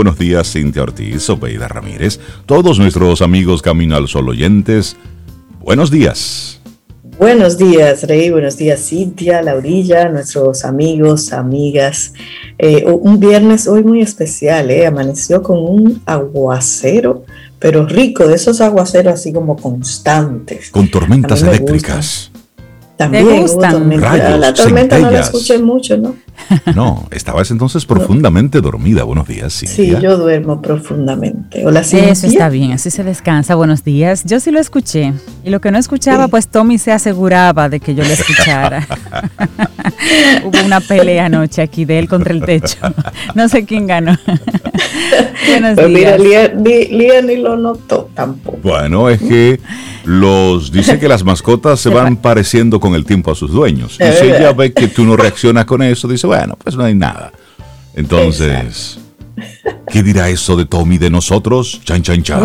Buenos días, Cintia Ortiz, Obeida Ramírez, todos nuestros amigos Camino al Sol oyentes. Buenos días. Buenos días, Rey. Buenos días, Cintia, Laurilla, nuestros amigos, amigas. Eh, un viernes hoy muy especial, ¿eh? Amaneció con un aguacero, pero rico, de esos aguaceros así como constantes. Con tormentas eléctricas. También la tormenta no la escuché mucho, ¿no? No, estabas entonces profundamente dormida. Buenos días, sí. Sí, yo duermo profundamente. Hola, Eso está bien, así se descansa. Buenos días. Yo sí lo escuché. Y lo que no escuchaba, pues Tommy se aseguraba de que yo lo escuchara. Hubo una pelea anoche aquí de él contra el techo. No sé quién ganó. Buenos pues días. Mira, Lía ni lo notó tampoco. Bueno, es que los dice que las mascotas se van pareciendo con el tiempo a sus dueños. Y si ella ve que tú no reaccionas con eso, dice, bueno, pues no hay nada. Entonces, ¿qué dirá eso de Tommy de nosotros? Chan, chan, chan.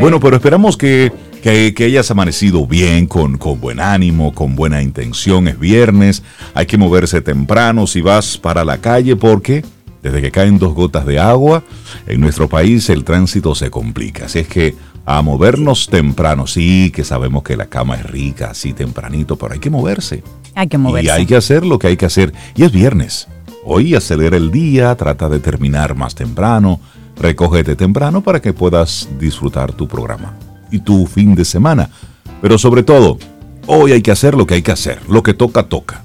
bueno, pero esperamos que, que, que, hayas amanecido bien, con, con buen ánimo, con buena intención. Es viernes, hay que moverse temprano si vas para la calle porque desde que caen dos gotas de agua, en nuestro país el tránsito se complica. Así es que a movernos temprano. Sí, que sabemos que la cama es rica, así tempranito, pero hay que moverse. Hay que moverse. Y hay que hacer lo que hay que hacer. Y es viernes. Hoy acelera el día, trata de terminar más temprano, recógete temprano para que puedas disfrutar tu programa y tu fin de semana. Pero sobre todo, hoy hay que hacer lo que hay que hacer. Lo que toca, toca.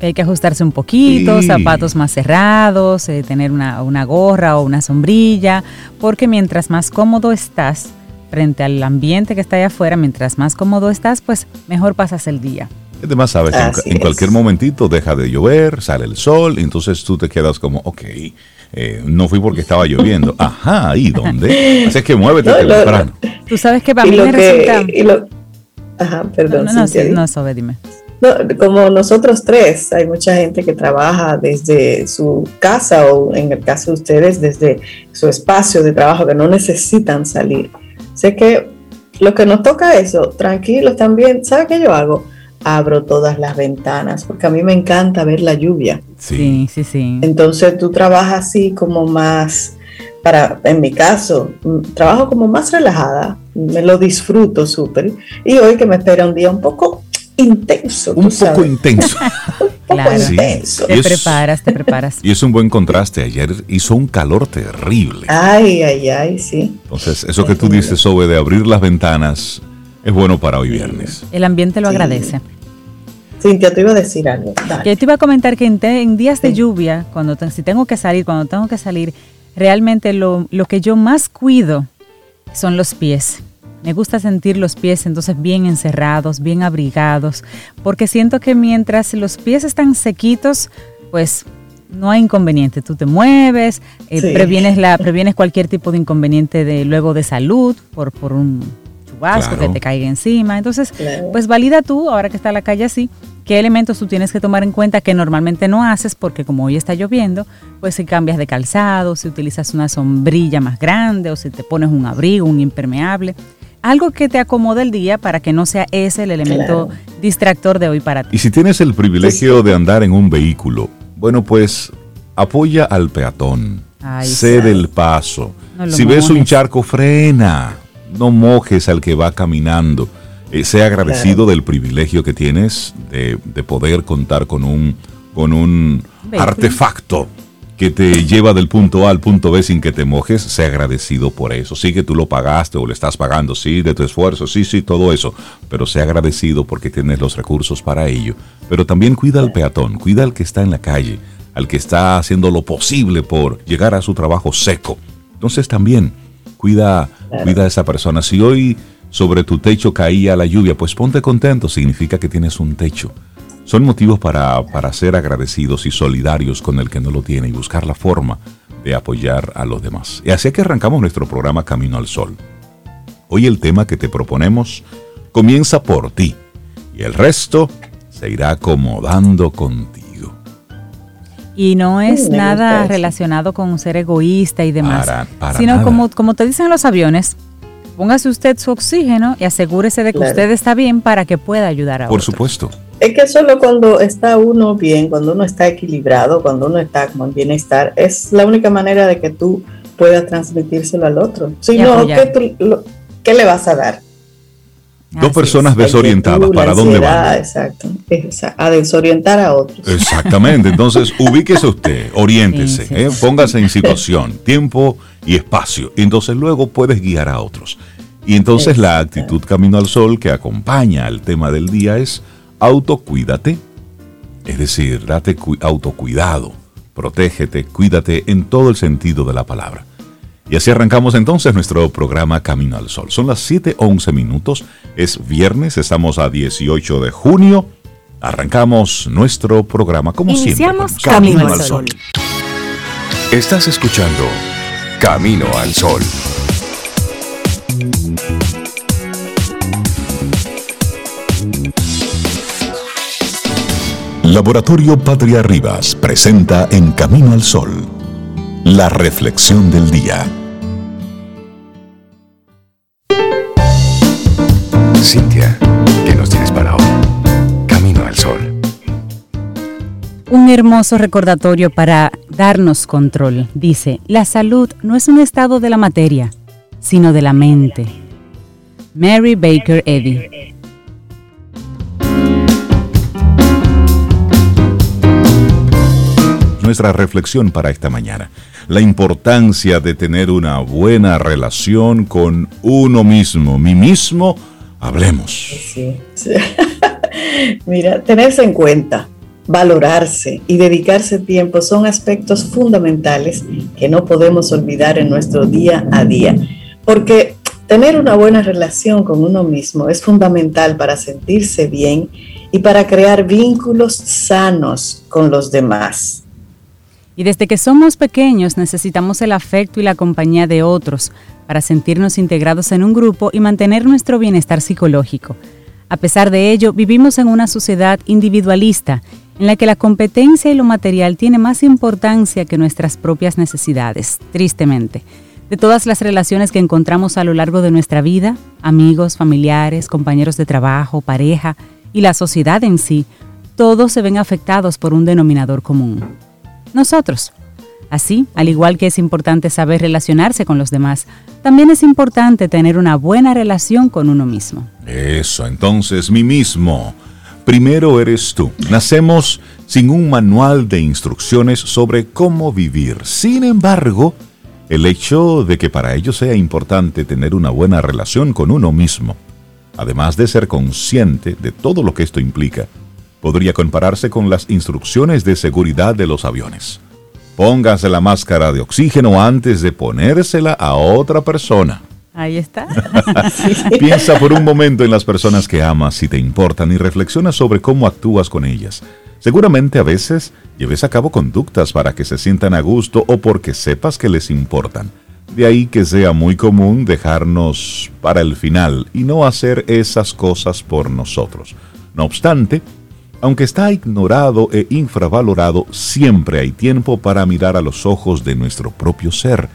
Hay que ajustarse un poquito, zapatos más cerrados, eh, tener una, una gorra o una sombrilla, porque mientras más cómodo estás, frente al ambiente que está allá afuera, mientras más cómodo estás, pues mejor pasas el día. Además, sabes que en, cualquier momentito deja de llover, sale el sol, y entonces tú te quedas como, ok, eh, no fui porque estaba lloviendo. Ajá, ¿y dónde? Así es que muévete temprano. Tú sabes que para mí me resulta... ajá, perdón. No, no, no, no, dime. como nosotros tres, hay mucha gente que trabaja desde su casa o en el caso de ustedes desde su espacio de trabajo que no necesitan salir. Sé que lo que nos toca eso, tranquilos también. ¿Sabe qué yo hago? Abro todas las ventanas, porque a mí me encanta ver la lluvia. Sí, sí, sí. Entonces tú trabajas así como más, para, en mi caso, mm, trabajo como más relajada, me lo disfruto súper. Y hoy que me espera un día un poco intenso. Un poco intenso. Claro. Te preparas, te preparas. Y es un buen contraste. Ayer hizo un calor terrible. Ay, ay, ay, sí. Entonces, eso que tú dices, sobre de abrir las ventanas, es bueno para hoy viernes. El ambiente lo agradece. Cintia, te iba a decir algo. Yo te iba a comentar que en, días de lluvia, cuando si tengo que salir, cuando tengo que salir, realmente lo, lo que yo más cuido son los pies. Me gusta sentir los pies entonces bien encerrados, bien abrigados, porque siento que mientras los pies están sequitos, pues no hay inconveniente. Tú te mueves, eh, previenes, la, previenes cualquier tipo de inconveniente de luego de salud por, por un chubasco que te caiga encima. Entonces, pues valida tú, ahora que está la calle así, qué elementos tú tienes que tomar en cuenta que normalmente no haces porque como hoy está lloviendo, pues si cambias de calzado, si utilizas una sombrilla más grande o si te pones un abrigo, un impermeable. Algo que te acomode el día para que no sea ese el elemento distractor de hoy para ti. Y si tienes el privilegio de andar en un vehículo, bueno, pues apoya al peatón, cede el paso. si ves un charco, frena, no mojes al que va caminando. Eh, sea agradecido del privilegio que tienes de, poder contar con un, con un artefacto que te lleva del punto A al punto B sin que te mojes, sé agradecido por eso. Sí que tú lo pagaste o lo estás pagando, sí, de tu esfuerzo, sí, sí, todo eso. Pero sé agradecido porque tienes los recursos para ello. Pero también cuida al peatón, cuida al que está en la calle, al que está haciendo lo posible por llegar a su trabajo seco. Entonces también cuida, cuida a esa persona. Si hoy sobre tu techo caía la lluvia, pues ponte contento, significa que tienes un techo son motivos para, ser agradecidos y solidarios con el que no lo tiene y buscar la forma de apoyar a los demás. Y así que arrancamos nuestro programa Camino al Sol. Hoy el tema que te proponemos comienza por ti y el resto se irá acomodando contigo. Y no es nada relacionado con ser egoísta y demás, sino como, como te dicen los aviones, póngase usted su oxígeno y asegúrese de que usted está bien para que pueda ayudar a Por supuesto. Es que solo cuando está uno bien, cuando uno está equilibrado, cuando uno está como en bienestar, es la única manera de que tú pueda transmitírselo al otro. Si no, ¿qué, le vas a dar? Dos personas desorientadas, ¿para dónde van? Exacto, a desorientar a otros. Exactamente, entonces ubíquese usted, oriéntese, ¿eh? póngase en situación, tiempo y espacio, y entonces luego puedes guiar a otros. Y entonces la actitud Camino al Sol que acompaña al tema del día es autocuídate, es decir, date autocuidado, protégete, cuídate en todo el sentido de la palabra. Y así arrancamos entonces nuestro programa Camino al Sol. Son las 7:11 minutos, es viernes, estamos a 18 de junio. Arrancamos nuestro programa como Iniciamos siempre. Camino, al Sol. Estás escuchando Camino al Sol. Laboratorio Patria Rivas presenta En Camino al Sol, la reflexión del día. Cintia, ¿qué nos tienes para hoy? Camino al Sol. Un hermoso recordatorio para darnos control. Dice, la salud no es un estado de la materia, sino de la mente. Mary Baker Eddy. Nuestra reflexión para esta mañana. La importancia de tener una buena relación con uno mismo, mí mismo, hablemos. Mira, tenerse en cuenta, valorarse y dedicarse tiempo son aspectos fundamentales que no podemos olvidar en nuestro día a día, porque tener una buena relación con uno mismo es fundamental para sentirse bien y para crear vínculos sanos con los demás. Y desde que somos pequeños necesitamos el afecto y la compañía de otros para sentirnos integrados en un grupo y mantener nuestro bienestar psicológico. A pesar de ello, vivimos en una sociedad individualista en la que la competencia y lo material tiene más importancia que nuestras propias necesidades, tristemente. De todas las relaciones que encontramos a lo largo de nuestra vida, amigos, familiares, compañeros de trabajo, pareja y la sociedad en sí, todos se ven afectados por un denominador común nosotros. Así, al igual que es importante saber relacionarse con los demás, también es importante tener una buena relación con uno mismo. Eso, entonces, mí mismo. Primero eres tú. Nacemos sin un manual de instrucciones sobre cómo vivir. Sin embargo, el hecho de que para ello sea importante tener una buena relación con uno mismo, además de ser consciente de todo lo que esto implica, podría compararse con las instrucciones de seguridad de los aviones. Póngase la máscara de oxígeno antes de ponérsela a otra persona. Ahí está. Piensa por un momento en las personas que amas y te importan y reflexiona sobre cómo actúas con ellas. Seguramente a veces lleves a cabo conductas para que se sientan a gusto o porque sepas que les importan. De ahí que sea muy común dejarnos para el final y no hacer esas cosas por nosotros. No obstante, aunque está ignorado e infravalorado, siempre hay tiempo para mirar a los ojos de nuestro propio ser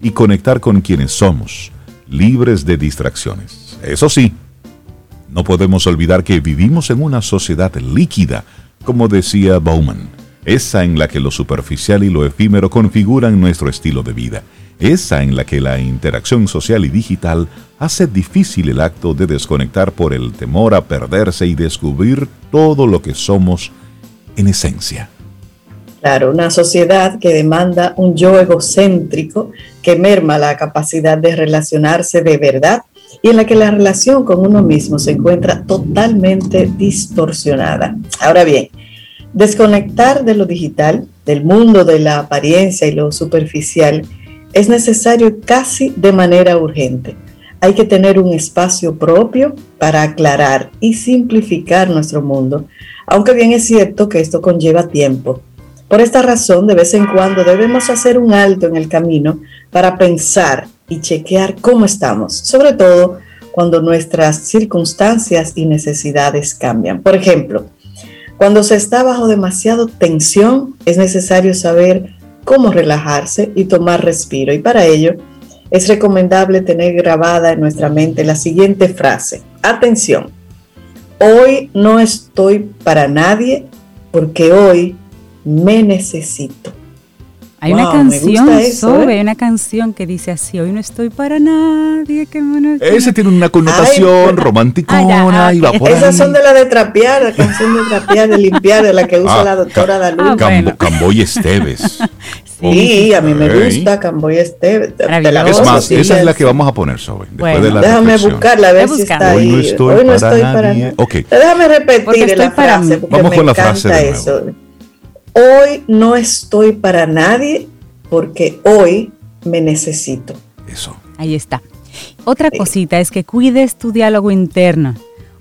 y conectar con quienes somos, libres de distracciones. Eso sí, no podemos olvidar que vivimos en una sociedad líquida, como decía Bauman, esa en la que lo superficial y lo efímero configuran nuestro estilo de vida esa en la que la interacción social y digital hace difícil el acto de desconectar por el temor a perderse y descubrir todo lo que somos en esencia. Claro, una sociedad que demanda un yo egocéntrico que merma la capacidad de relacionarse de verdad y en la que la relación con uno mismo se encuentra totalmente distorsionada. Ahora bien, desconectar de lo digital, del mundo de la apariencia y lo superficial, es necesario casi de manera urgente. Hay que tener un espacio propio para aclarar y simplificar nuestro mundo, aunque bien es cierto que esto conlleva tiempo. Por esta razón, de vez en cuando debemos hacer un alto en el camino para pensar y chequear cómo estamos, sobre todo cuando nuestras circunstancias y necesidades cambian. Por ejemplo, cuando se está bajo demasiado tensión, es necesario saber cómo relajarse y tomar respiro. Y para ello es recomendable tener grabada en nuestra mente la siguiente frase. Atención, hoy no estoy para nadie porque hoy me necesito. Hay una canción, ¿eh? hay una canción que dice así, hoy no estoy para nadie. Que Ese tiene una connotación romanticona ah, y va por Esas son de la de trapear, la canción de trapear, de limpiar, de la que usa ah, la doctora Dalú. Camboy Esteves. sí, a mí me gusta Camboy Esteves. Es más, esa es la que vamos a poner sobre. Después de la déjame buscarla, a ver si está ahí. Hoy no estoy, hoy no para, estoy para nadie. Okay. Déjame repetir la frase, porque vamos me con la frase de eso. Hoy no estoy para nadie porque hoy me necesito. Eso. Ahí está. Otra cosita es que cuides tu diálogo interno.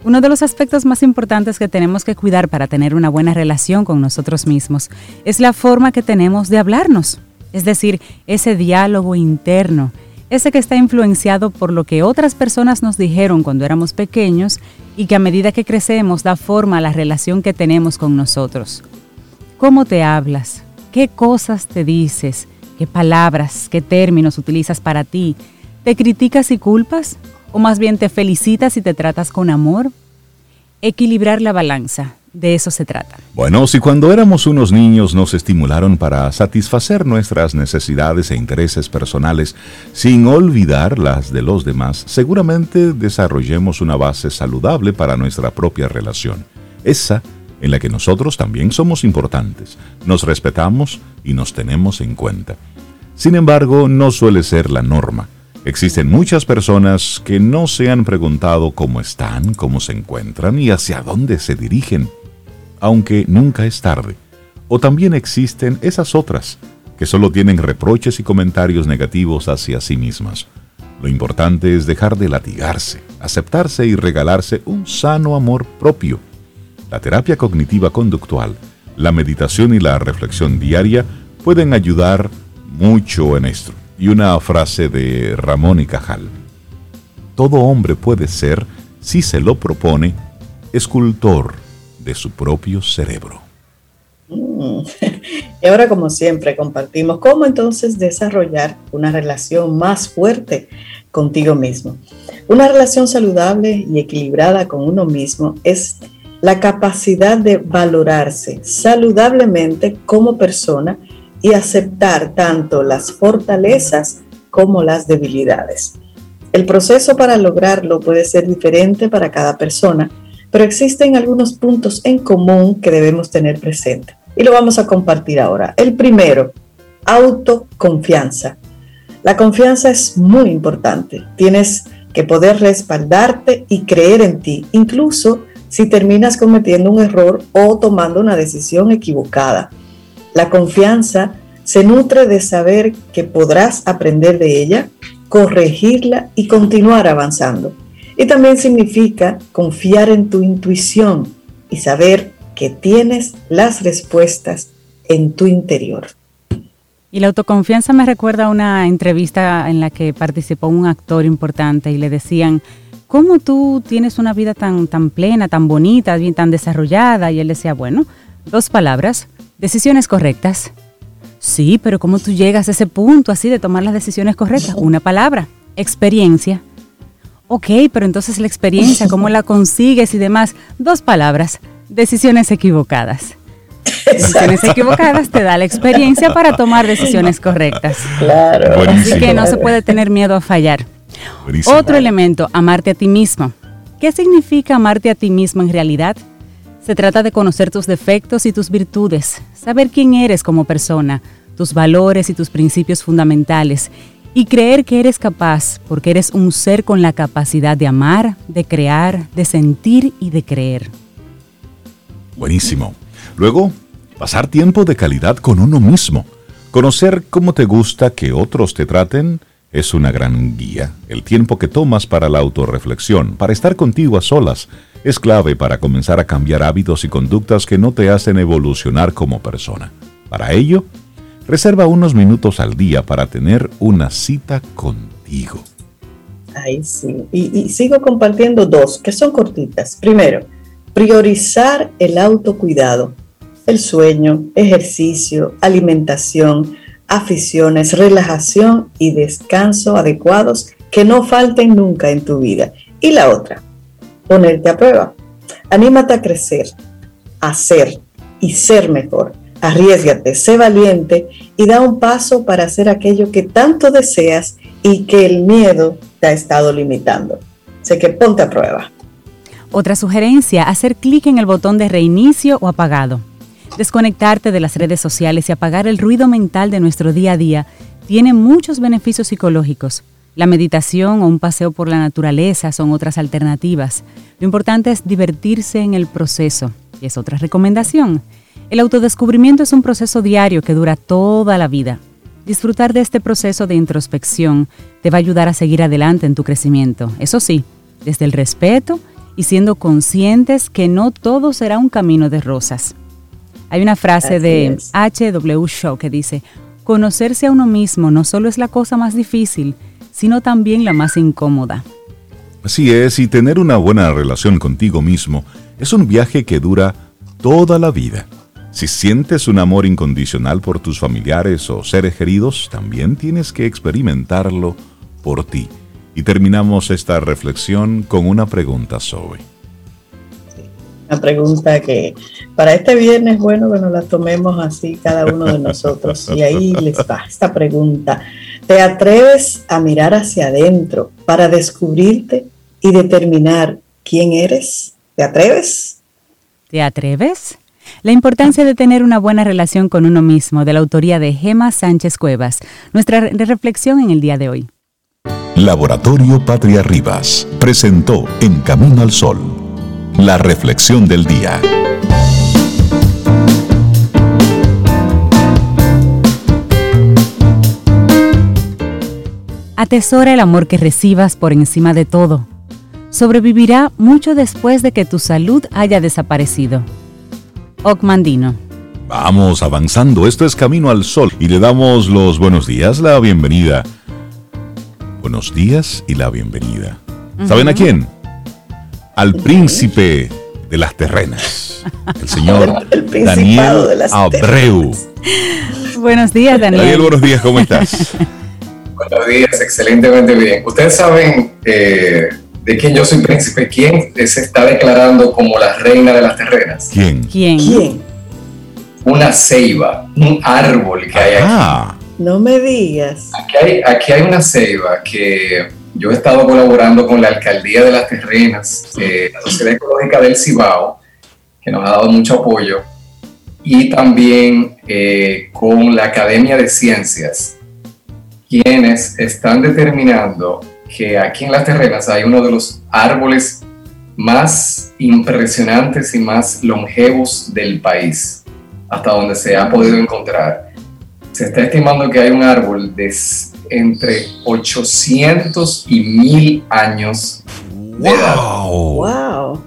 Uno de los aspectos más importantes que tenemos que cuidar para tener una buena relación con nosotros mismos es la forma que tenemos de hablarnos, es decir, ese diálogo interno, ese que está influenciado por lo que otras personas nos dijeron cuando éramos pequeños y que a medida que crecemos da forma a la relación que tenemos con nosotros. ¿Cómo te hablas? ¿Qué cosas te dices? ¿Qué palabras, qué términos utilizas para ti? ¿Te criticas y culpas? ¿O más bien te felicitas y te tratas con amor? Equilibrar la balanza, de eso se trata. Bueno, si cuando éramos unos niños nos estimularon para satisfacer nuestras necesidades e intereses personales sin olvidar las de los demás, seguramente desarrollemos una base saludable para nuestra propia relación. Esa en la que nosotros también somos importantes, nos respetamos y nos tenemos en cuenta. Sin embargo, no suele ser la norma. Existen muchas personas que no se han preguntado cómo están, cómo se encuentran y hacia dónde se dirigen, aunque nunca es tarde. O también existen esas otras que solo tienen reproches y comentarios negativos hacia sí mismas. Lo importante es dejar de latigarse, aceptarse y regalarse un sano amor propio la terapia cognitiva conductual, la meditación y la reflexión diaria pueden ayudar mucho en esto. Y una frase de Ramón y Cajal. Todo hombre puede ser, si se lo propone, escultor de su propio cerebro. Mm. Y ahora, como siempre, compartimos cómo entonces desarrollar una relación más fuerte contigo mismo. Una relación saludable y equilibrada con uno mismo es la capacidad de valorarse saludablemente como persona y aceptar tanto las fortalezas como las debilidades. El proceso para lograrlo puede ser diferente para cada persona, pero existen algunos puntos en común que debemos tener presente y lo vamos a compartir ahora. El primero, autoconfianza. La confianza es muy importante. Tienes que poder respaldarte y creer en ti, incluso si terminas cometiendo un error o tomando una decisión equivocada. La confianza se nutre de saber que podrás aprender de ella, corregirla y continuar avanzando. Y también significa confiar en tu intuición y saber que tienes las respuestas en tu interior. Y la autoconfianza me recuerda a una entrevista en la que participó un actor importante y le decían, ¿cómo tú tienes una vida tan, tan plena, tan bonita, bien tan desarrollada? Y él decía, bueno, dos palabras, decisiones correctas. Sí, pero ¿cómo tú llegas a ese punto así de tomar las decisiones correctas? Una palabra, experiencia. Ok, pero entonces la experiencia, ¿cómo la consigues y demás? Dos palabras, decisiones equivocadas. Decisiones equivocadas te da la experiencia para tomar decisiones correctas. Claro. Así que no se puede tener miedo a fallar. Otro elemento, amarte a ti mismo. ¿Qué significa amarte a ti mismo en realidad? Se trata de conocer tus defectos y tus virtudes, saber quién eres como persona, tus valores y tus principios fundamentales, y creer que eres capaz, porque eres un ser con la capacidad de amar, de crear, de sentir y de creer. Buenísimo. Luego, pasar tiempo de calidad con uno mismo, conocer cómo te gusta que otros te traten, es una gran guía. El tiempo que tomas para la autorreflexión, para estar contigo a solas, es clave para comenzar a cambiar hábitos y conductas que no te hacen evolucionar como persona. Para ello, reserva unos minutos al día para tener una cita contigo. Ahí sí. Y, y sigo compartiendo dos, que son cortitas. Primero, priorizar el autocuidado, el sueño, ejercicio, alimentación, aficiones, relajación y descanso adecuados que no falten nunca en tu vida. Y la otra, ponerte a prueba. Anímate a crecer, a ser y ser mejor. arriesgate, sé valiente y da un paso para hacer aquello que tanto deseas y que el miedo te ha estado limitando. Sé que ponte a prueba. Otra sugerencia, hacer clic en el botón de reinicio o apagado. Desconectarte de las redes sociales y apagar el ruido mental de nuestro día a día tiene muchos beneficios psicológicos. La meditación o un paseo por la naturaleza son otras alternativas. Lo importante es divertirse en el proceso, y es otra recomendación. El autodescubrimiento es un proceso diario que dura toda la vida. Disfrutar de este proceso de introspección te va a ayudar a seguir adelante en tu crecimiento. Eso sí, desde el respeto y siendo conscientes que no todo será un camino de rosas. Hay una frase de H.W. Shaw que dice, conocerse a uno mismo no solo es la cosa más difícil, sino también la más incómoda. Así es, y tener una buena relación contigo mismo es un viaje que dura toda la vida. Si sientes un amor incondicional por tus familiares o seres queridos, también tienes que experimentarlo por ti. Y terminamos esta reflexión con una pregunta, Zoe. Una pregunta que para este viernes, bueno, que nos la tomemos así cada uno de nosotros. Y ahí les va esta pregunta. ¿Te atreves a mirar hacia adentro para descubrirte y determinar quién eres? ¿Te atreves? ¿Te atreves? La importancia de tener una buena relación con uno mismo, de la autoría de Gema Sánchez Cuevas. Nuestra reflexión en el día de hoy. Laboratorio Patria Rivas presentó En Camino al Sol, la reflexión del día. Atesora el amor que recibas por encima de todo. Sobrevivirá mucho después de que tu salud haya desaparecido. Ocmandino. Vamos avanzando, esto es Camino al Sol y le damos los buenos días, la bienvenida buenos días y la bienvenida. ¿Saben a quién? Al príncipe de las terrenas, el señor Daniel Abreu. Buenos días, Daniel. Daniel, buenos días, ¿cómo estás? buenos días, excelentemente bien. Ustedes saben eh, de quién yo soy príncipe, quién se está declarando como la reina de las terrenas. ¿Quién? ¿Quién? ¿Quién? Una ceiba, un árbol que hay aquí. No me digas. Aquí hay, aquí hay una ceiba que yo he estado colaborando con la Alcaldía de las Terrenas, eh, la Sociedad Ecológica del Cibao, que nos ha dado mucho apoyo, y también eh, con la Academia de Ciencias, quienes están determinando que aquí en las terrenas hay uno de los árboles más impresionantes y más longevos del país, hasta donde se ha podido encontrar. Se está estimando que hay un árbol de entre 800 y 1000 años de edad. Wow.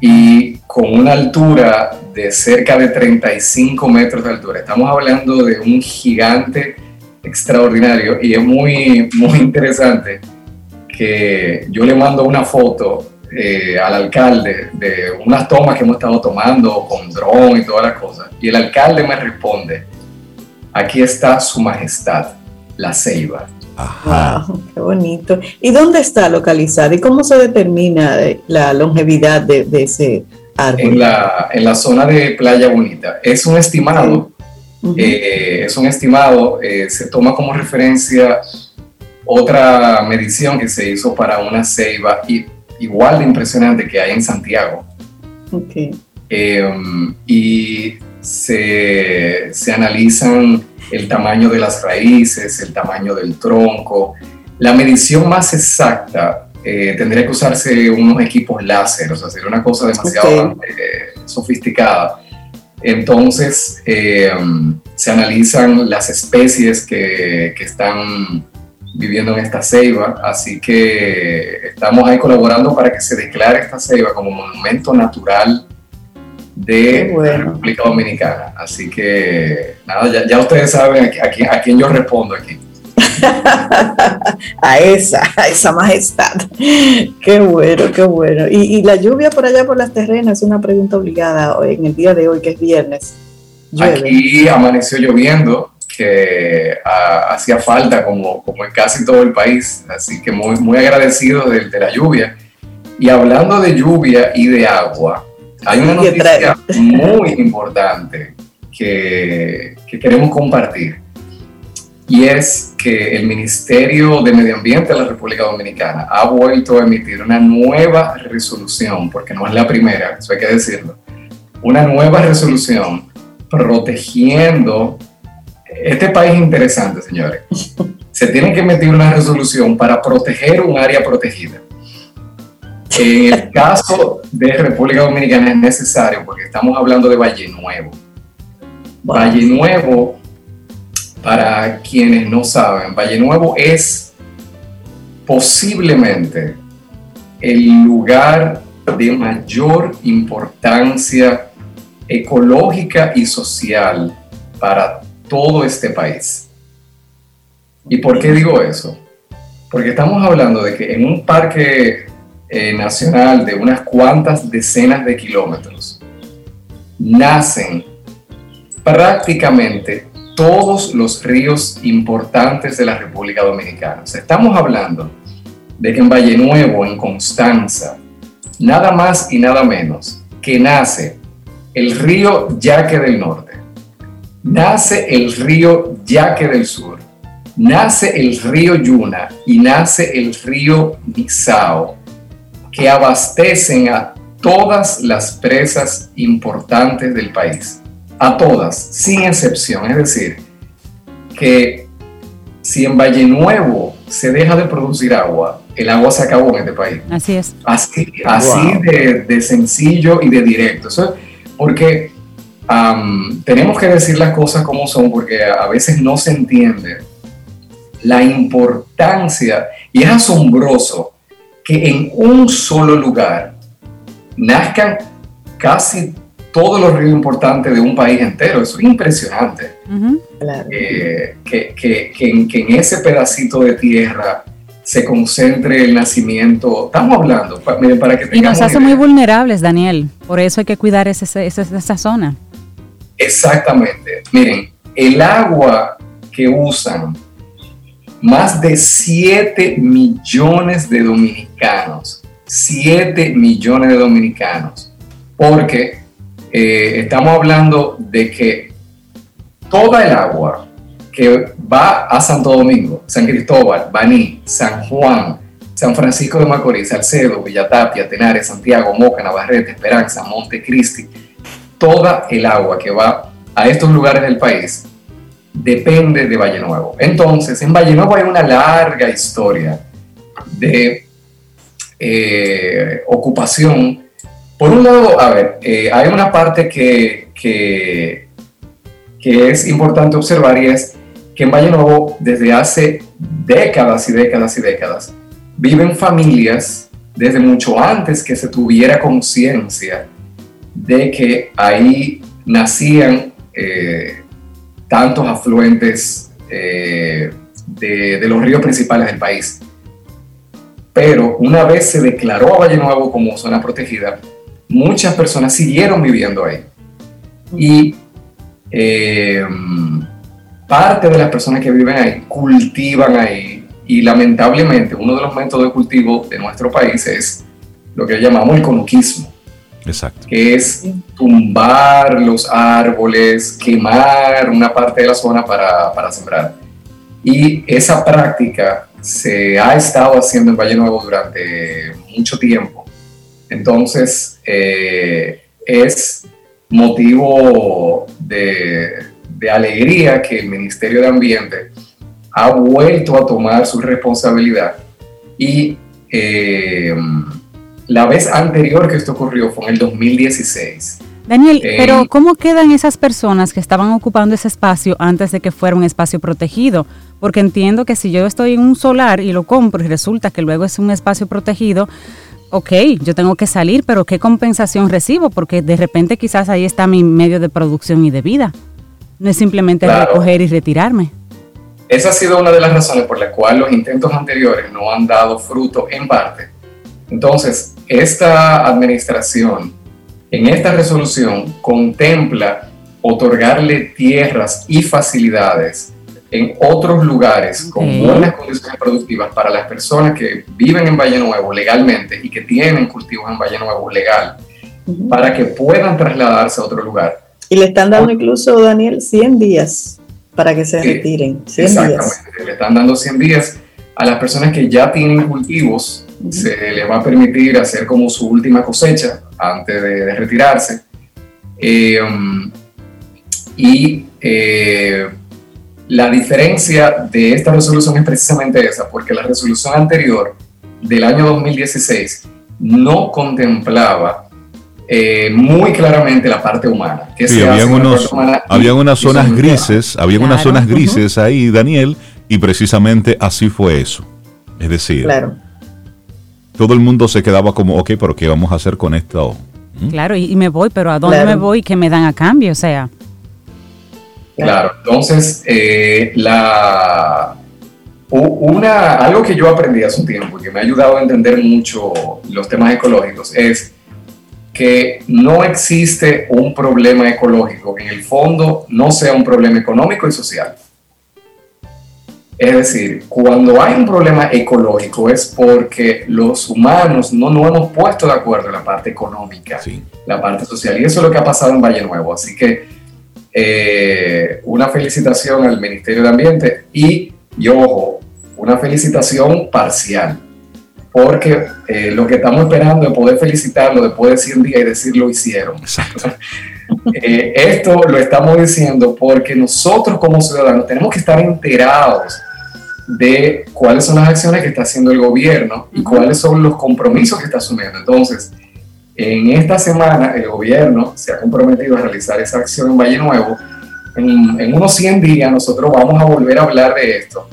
Y con una altura de cerca de 35 metros de altura. Estamos hablando de un gigante extraordinario y es muy, muy interesante que yo le mando una foto eh, al alcalde de unas tomas que hemos estado tomando con dron y todas las cosas. Y el alcalde me responde, aquí está su majestad, la ceiba. Ajá. qué bonito. ¿Y dónde está localizada? ¿Y cómo se determina la longevidad de, ese árbol? En la, en la, zona de Playa Bonita. Es un estimado. Eh, es un estimado. Eh, se toma como referencia otra medición que se hizo para una ceiba igual de impresionante que hay en Santiago. Okay. y se, analizan el tamaño de las raíces, el tamaño del tronco. La medición más exacta eh, tendría que usarse unos equipos láser, o sea, sería una cosa demasiado eh, sofisticada. Entonces, eh, se analizan las especies que, que, están viviendo en esta ceiba, así que estamos ahí colaborando para que se declare esta ceiba como monumento natural de la República Dominicana. Así que, nada, ya, ustedes saben a, quién yo respondo aquí. a esa, a esa majestad. Qué bueno, qué bueno. Y, la lluvia por allá por las terrenas es una pregunta obligada en el día de hoy, que es viernes. Aquí amaneció lloviendo, que ah, hacía falta como, como en casi todo el país. Así que muy, muy agradecido de la lluvia. Y hablando de lluvia y de agua, hay una noticia muy importante que, queremos compartir. Y es que el Ministerio de Medio Ambiente de la República Dominicana ha vuelto a emitir una nueva resolución, porque no es la primera, eso hay que decirlo, una nueva resolución protegiendo este país interesante, señores. Se tiene que emitir una resolución para proteger un área protegida. En el caso de República Dominicana es necesario porque estamos hablando de Valle Nuevo. Valle Nuevo, para quienes no saben, Valle Nuevo es posiblemente el lugar de mayor importancia ecológica y social para todo este país. ¿Y por qué digo eso? Porque estamos hablando de que en un parque eh, nacional de unas cuantas decenas de kilómetros nacen prácticamente todos los ríos importantes de la República Dominicana. estamos hablando de que en Valle Nuevo, en Constanza, nada más y nada menos que nace el río Yaque del Norte, nace el río Yaque del Sur, nace el río Yuna y nace el río Nizao, que abastecen a todas las presas importantes del país, a todas, sin excepción. Es decir, que si en Valle Nuevo se deja de producir agua, el agua se acabó en este país. Así es. Así, así de, sencillo y de directo. Eso, porque tenemos que decir las cosas como son porque a veces no se entiende la importancia y es asombroso que en un solo lugar nazcan casi todos los ríos importantes de un país entero. Eso es impresionante. Eh, que, en, que, en, ese pedacito de tierra se concentre el nacimiento. Estamos hablando, miren, para que Y nos hace muy vulnerables, Daniel. Por eso hay que cuidar esa, esa zona. Exactamente. Miren, el agua que usan más de 7 millones de dominicanos, 7 millones de dominicanos, porque eh, estamos hablando de que toda el agua que va a Santo Domingo, San Cristóbal, Baní, San Juan, San Francisco de Macorís, Salcedo, Villatapia, Tenares, Santiago, Moca, Navarrete, Esperanza, Montecristi, toda el agua que va a estos lugares del país depende de Valle Nuevo. Entonces, en Valle Nuevo hay una larga historia de eh, ocupación. Por un lado, a ver, eh, hay una parte que, que, es importante observar y es que en Valle Nuevo, desde hace décadas y décadas y décadas, viven familias desde mucho antes que se tuviera conciencia de que ahí nacían eh, tantos afluentes eh, de, los ríos principales del país. Pero una vez se declaró a Valle Nuevo como zona protegida, muchas personas siguieron viviendo ahí. Y eh, parte de las personas que viven ahí cultivan ahí. Y lamentablemente uno de los métodos de cultivo de nuestro país es lo que llamamos el conuquismo. Exacto. Que es tumbar los árboles, quemar una parte de la zona para, para sembrar. Y esa práctica se ha estado haciendo en Valle Nuevo durante mucho tiempo. Entonces, eh, es motivo de, de, alegría que el Ministerio de Ambiente ha vuelto a tomar su responsabilidad y eh, la vez anterior que esto ocurrió fue en el 2016. Daniel, eh, pero ¿cómo quedan esas personas que estaban ocupando ese espacio antes de que fuera un espacio protegido? Porque entiendo que si yo estoy en un solar y lo compro y resulta que luego es un espacio protegido, ok, yo tengo que salir, pero ¿qué compensación recibo? Porque de repente quizás ahí está mi medio de producción y de vida. No es simplemente recoger y retirarme. Esa ha sido una de las razones por las cuales los intentos anteriores no han dado fruto en parte entonces, esta administración en esta resolución contempla otorgarle tierras y facilidades en otros lugares con buenas condiciones productivas para las personas que viven en Valle Nuevo legalmente y que tienen cultivos en Valle Nuevo legal, para que puedan trasladarse a otro lugar. Y le están dando incluso, Daniel, 100 días para que se retiren. 100 exactamente, le están dando 100 días a las personas que ya tienen cultivos. Se les va a permitir hacer como su última cosecha antes de, retirarse. Eh, um, y eh, la diferencia de esta resolución es precisamente esa, porque la resolución anterior del año 2016 no contemplaba eh, muy claramente la parte humana. Que sí, habían, unos, unas zonas grises, habían unas zonas grises ahí, Daniel, y precisamente así fue eso. Es decir, claro. Todo el mundo se quedaba como, ok, pero ¿qué vamos a hacer con esto? ¿Mm? Claro, y, me voy, pero ¿a dónde me voy? ¿Qué me dan a cambio? O sea. Claro, entonces, eh, la, una, algo que yo aprendí hace un tiempo y que me ha ayudado a entender mucho los temas ecológicos es que no existe un problema ecológico que en el fondo no sea un problema económico y social. Es decir, cuando hay un problema ecológico es porque los humanos no nos hemos puesto de acuerdo en la parte económica, la parte social, y eso es lo que ha pasado en Valle Nuevo. Así que eh, una felicitación al Ministerio de Ambiente y, y ojo, una felicitación parcial porque eh, lo que estamos esperando es poder felicitarlo después de 100 días y decir lo hicieron. Eh, esto lo estamos diciendo porque nosotros como ciudadanos tenemos que estar enterados de cuáles son las acciones que está haciendo el gobierno y cuáles son los compromisos que está asumiendo. Entonces, en esta semana el gobierno se ha comprometido a realizar esa acción en Valle Nuevo. En, en unos 100 días nosotros vamos a volver a hablar de esto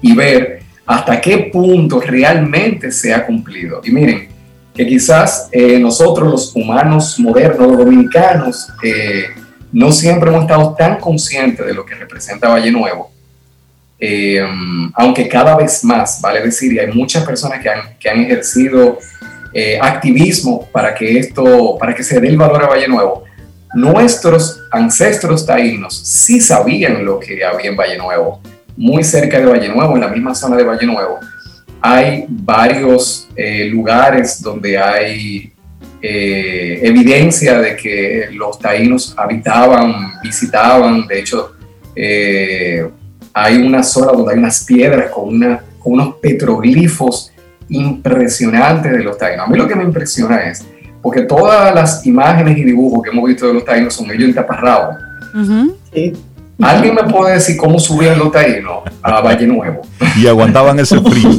y ver hasta qué punto realmente se ha cumplido. Y miren, que quizás eh, nosotros los humanos modernos, los dominicanos, eh, no siempre hemos estado tan conscientes de lo que representa Valle Nuevo, eh, aunque cada vez más, vale decir, y hay muchas personas que han, que han ejercido activismo para que esto, para que se dé el valor a Valle Nuevo. Nuestros ancestros taínos sí sabían lo que había en Valle Nuevo muy cerca de Valle Nuevo, en la misma zona de Valle Nuevo, hay varios eh, lugares donde hay eh, evidencia de que los taínos habitaban, visitaban, de hecho, eh, hay una zona donde hay unas piedras con, una, con unos petroglifos impresionantes de los taínos. A mí lo que me impresiona es, porque todas las imágenes y dibujos que hemos visto de los taínos son ellos en taparrabo. sí. ¿Alguien me puede decir cómo subían los taínos a Valle Nuevo? Y aguantaban ese frío.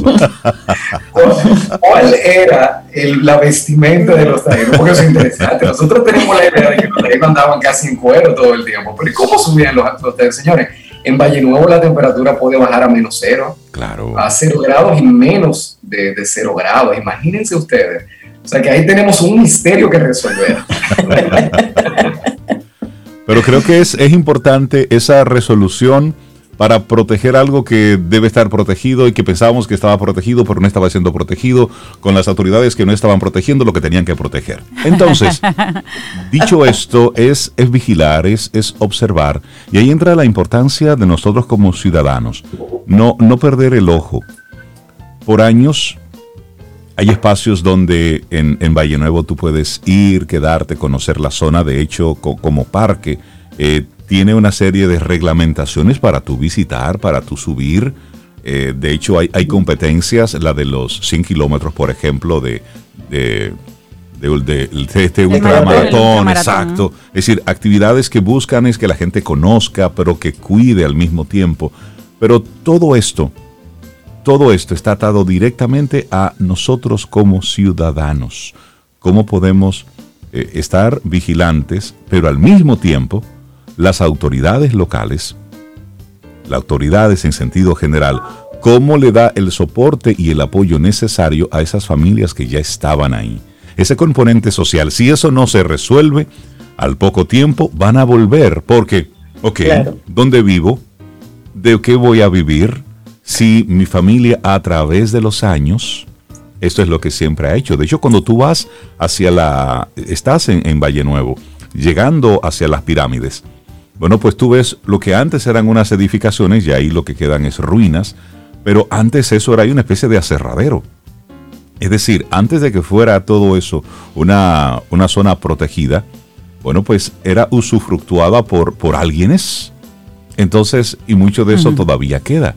¿Cuál era la vestimenta de los taínos? Porque es interesante. Nosotros tenemos la idea de que los taínos andaban casi en cuero todo el tiempo. Pero ¿cómo subían los, taínos? Señores, en Valle Nuevo la temperatura puede bajar a menos cero. Claro. A cero grados y menos de, de cero grados. Imagínense ustedes. O sea que ahí tenemos un misterio que resolver. Pero creo que es, es importante esa resolución para proteger algo que debe estar protegido y que pensábamos que estaba protegido, pero no estaba siendo protegido, con las autoridades que no estaban protegiendo lo que tenían que proteger. Entonces, dicho esto, es, es vigilar, es, es observar, y ahí entra la importancia de nosotros como ciudadanos, no, no perder el ojo. Por años hay espacios donde en, Valle Nuevo tú puedes ir, quedarte, conocer la zona. De hecho, como parque, eh, tiene una serie de reglamentaciones para tu visitar, para tu subir. Eh, de hecho, hay, competencias, la de los 100 kilómetros, por ejemplo, de, de, este ultramaratón, exacto. Es decir, actividades que buscan es que la gente conozca, pero que cuide al mismo tiempo. Pero todo esto todo esto está atado directamente a nosotros como ciudadanos. ¿Cómo podemos eh, estar vigilantes, pero al mismo tiempo las autoridades locales, las autoridades en sentido general, cómo le da el soporte y el apoyo necesario a esas familias que ya estaban ahí? Ese componente social, si eso no se resuelve, al poco tiempo van a volver, porque, ok, ¿dónde vivo? ¿De qué voy a vivir? si mi familia a través de los años, esto es lo que siempre ha hecho. De hecho, cuando tú vas hacia la, estás en, Valle Nuevo, llegando hacia las pirámides, bueno, pues tú ves lo que antes eran unas edificaciones y ahí lo que quedan es ruinas, pero antes eso era una especie de aserradero. Es decir, antes de que fuera todo eso una, una zona protegida, bueno, pues era usufructuada por, por alguienes. Entonces, y mucho de eso todavía queda.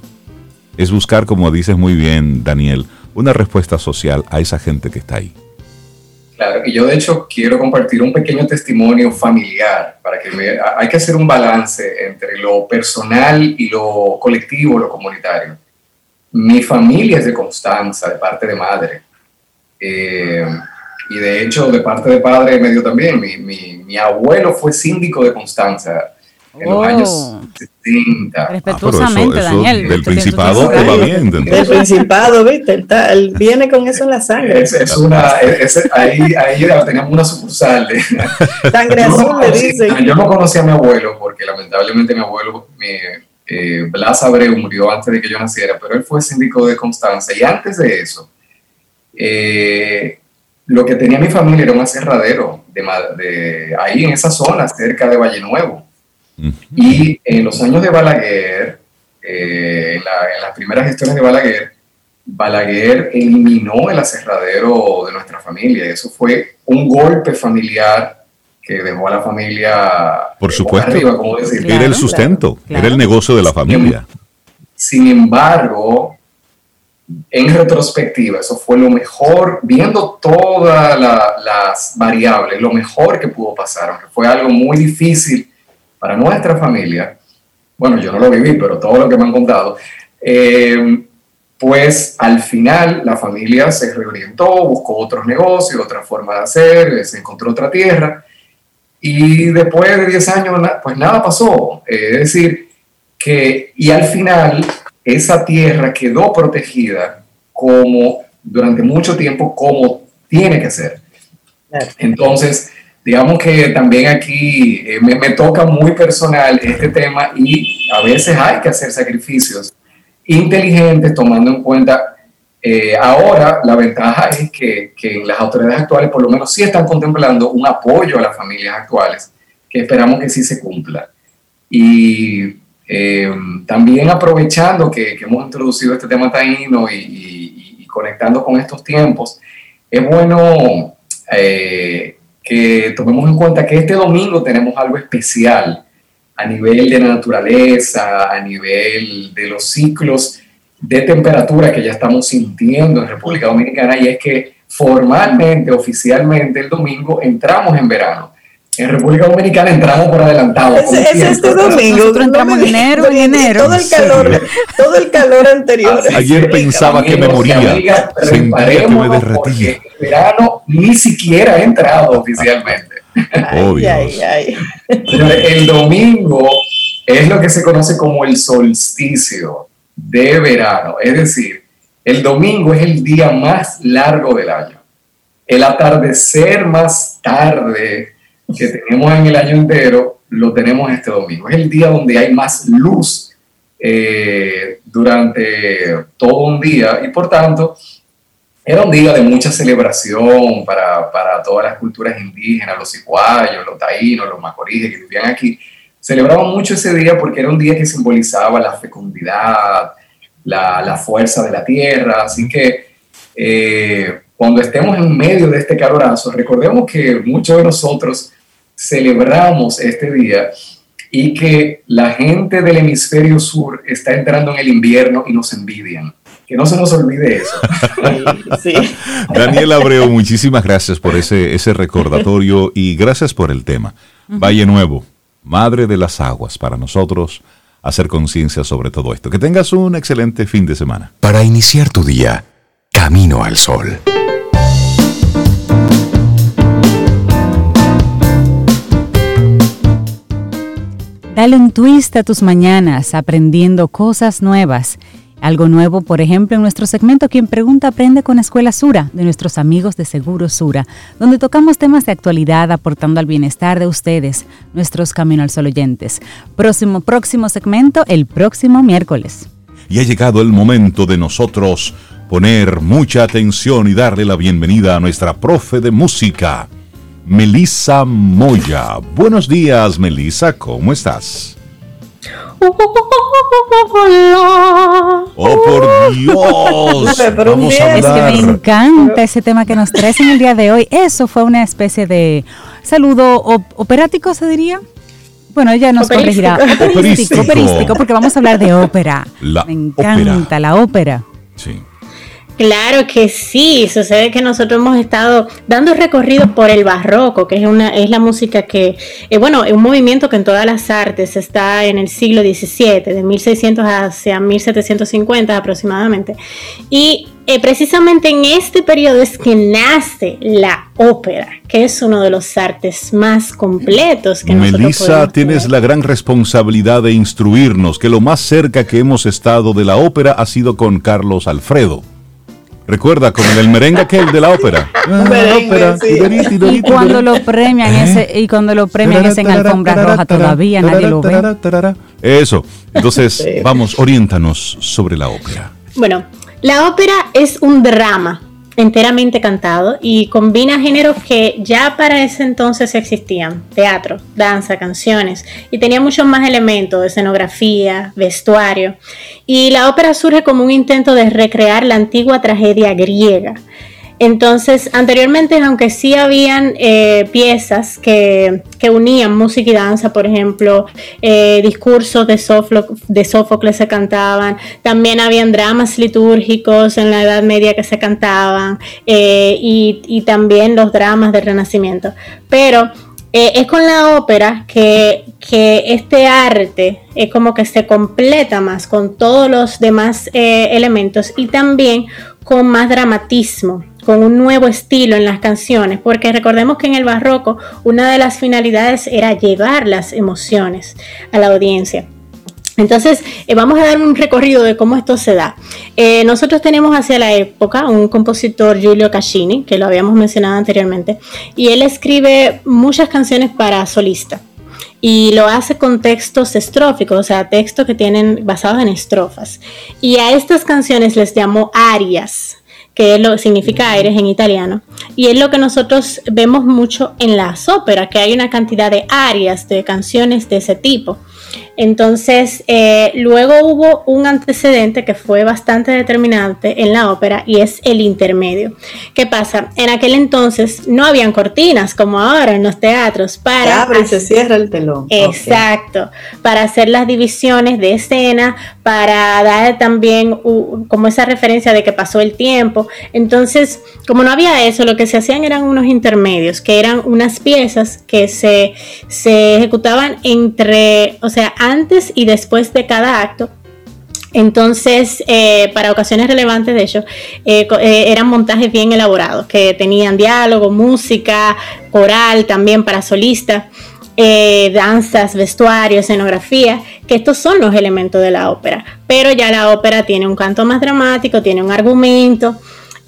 Es buscar, como dices muy bien, Daniel, una respuesta social a esa gente que está ahí. Claro, y yo de hecho quiero compartir un pequeño testimonio familiar para que hay que hacer un balance entre lo personal y lo colectivo, lo comunitario. Mi familia es de Constanza, de parte de madre. Eh, y de hecho, de parte de padre medio también. Mi, mi, mi abuelo fue síndico de Constanza en los años 70. Respetuosamente, ah, Daniel. Del Principado te va bien. Del Principado, ¿viste? Él, viene con eso en la sangre. Es, una, ahí, ahí teníamos una sucursal. De, sangre azul, le dicen. Yo no conocí a mi abuelo porque lamentablemente mi abuelo, mi, eh, Blas Abreu, murió antes de que yo naciera, pero él fue síndico de Constanza. Y antes de eso, eh, lo que tenía mi familia era un aserradero de, de, ahí en esa zona, cerca de Valle Nuevo. Y en los años de Balaguer, eh, en, las primeras gestiones de Balaguer, Balaguer eliminó el aserradero de nuestra familia. Eso fue un golpe familiar que dejó a la familia por supuesto. era el sustento era el negocio de la familia. Sin embargo en retrospectiva eso fue lo mejor viendo todas las variables lo mejor que pudo pasar aunque fue algo muy difícil para nuestra familia, bueno, yo no lo viví, pero todo lo que me han contado, eh, pues al final la familia se reorientó, buscó otros negocios, otra forma de hacer, se encontró otra tierra y después de 10 años pues nada pasó. es decir, que y al final esa tierra quedó protegida como durante mucho tiempo como tiene que ser. Entonces, digamos que también aquí eh, me, toca muy personal este tema y a veces hay que hacer sacrificios inteligentes tomando en cuenta, eh, ahora la ventaja es que, que, las autoridades actuales por lo menos sí están contemplando un apoyo a las familias actuales, que esperamos que sí se cumpla. Y eh, también aprovechando que, hemos introducido este tema taíno y, y, conectando con estos tiempos, es bueno que tomemos en cuenta que este domingo tenemos algo especial a nivel de la naturaleza, a nivel de los ciclos de temperatura que ya estamos sintiendo en República Dominicana y es que formalmente, oficialmente, el domingo entramos en verano. En República Dominicana entramos por adelantado. Es, este domingo. Nosotros entramos en enero, en enero. Todo el calor, todo el calor anterior. Ayer pensaba que me moría. Sentía que me derretía. El verano ni siquiera ha entrado oficialmente. Ay, ay, ay. el domingo es lo que se conoce como el solsticio de verano. Es decir, el domingo es el día más largo del año. El atardecer más tarde que tenemos en el año entero, lo tenemos este domingo. Es el día donde hay más luz eh, durante todo un día y por tanto era un día de mucha celebración para, para todas las culturas indígenas, los cicuayos, los taínos, los macoríes que vivían aquí. Celebraban mucho ese día porque era un día que simbolizaba la fecundidad, la, la fuerza de la tierra. Así que eh, cuando estemos en medio de este calorazo, recordemos que muchos de nosotros celebramos este día y que la gente del hemisferio sur está entrando en el invierno y nos envidian. Que no se nos olvide eso. Daniel Abreu, muchísimas gracias por ese, ese recordatorio y gracias por el tema. Valle Nuevo, Madre de las Aguas, para nosotros hacer conciencia sobre todo esto. Que tengas un excelente fin de semana. Para iniciar tu día, camino al sol. Dale un twist a tus mañanas aprendiendo cosas nuevas. Algo nuevo, por ejemplo, en nuestro segmento Quien Pregunta Aprende con Escuela Sura, de nuestros amigos de Seguro Sura, donde tocamos temas de actualidad aportando al bienestar de ustedes, nuestros Camino al Sol oyentes. Próximo, próximo segmento, el próximo miércoles. Y ha llegado el momento de nosotros poner mucha atención y darle la bienvenida a nuestra profe de música. Melissa Moya. Buenos días, Melissa, ¿cómo estás? Oh, por Dios. Es que me encanta ese tema que nos traes en el día de hoy. Eso fue una especie de saludo operático, se diría. Bueno, ella nos corregirá. Operístico, operístico, porque vamos a hablar de ópera. me encanta la ópera. Sí. Claro que sí, sucede que nosotros hemos estado dando recorrido por el barroco, que es una es la música que, eh, bueno, es un movimiento que en todas las artes está en el siglo XVII, de 1600 hacia 1750 aproximadamente. Y eh, precisamente en este periodo es que nace la ópera, que es uno de los artes más completos que Melissa, tienes la gran responsabilidad de instruirnos que lo más cerca que hemos estado de la ópera ha sido con Carlos Alfredo. Recuerda, con el merengue aquel de la ópera. Y cuando lo premian ese, y cuando lo premian ese en alfombra roja todavía nadie lo ve. Eso. Entonces, vamos, oriéntanos sobre la ópera. Bueno, la ópera es un drama enteramente cantado y combina géneros que ya para ese entonces existían, teatro, danza, canciones, y tenía muchos más elementos, escenografía, vestuario. Y la ópera surge como un intento de recrear la antigua tragedia griega entonces, anteriormente, aunque sí habían eh, piezas que, unían música y danza, por ejemplo, eh, discursos de, de, Sófocles se cantaban, también habían dramas litúrgicos en la Edad Media que se cantaban eh, y, también los dramas del Renacimiento. Pero es con la ópera que, que, este arte es como que se completa más con todos los demás elementos y también con más dramatismo con un nuevo estilo en las canciones, porque recordemos que en el barroco una de las finalidades era llevar las emociones a la audiencia. Entonces, eh, vamos a dar un recorrido de cómo esto se da. Eh, nosotros tenemos hacia la época un compositor, Giulio Caccini, que lo habíamos mencionado anteriormente, y él escribe muchas canciones para solista. Y lo hace con textos estróficos, o sea, textos que tienen basados en estrofas. Y a estas canciones les llamó arias, que lo significa aires en italiano, y es lo que nosotros vemos mucho en las óperas, que hay una cantidad de arias, de canciones de ese tipo. Entonces, eh, luego hubo un antecedente que fue bastante determinante en la ópera y es el intermedio. ¿Qué pasa? En aquel entonces no habían cortinas como ahora en los teatros para... Se se cierra el telón. Exacto, para hacer las divisiones de escena, para dar también como esa referencia de que pasó el tiempo. Entonces, como no había eso, lo que se hacían eran unos intermedios, que eran unas piezas que se, se ejecutaban entre, o sea, antes y después de cada acto. Entonces, eh, para ocasiones relevantes, de hecho, eh, eh, eran montajes bien elaborados, que tenían diálogo, música, coral también para solistas. danzas, vestuario, escenografía, que estos son los elementos de la ópera. Pero ya la ópera tiene un canto más dramático, tiene un argumento,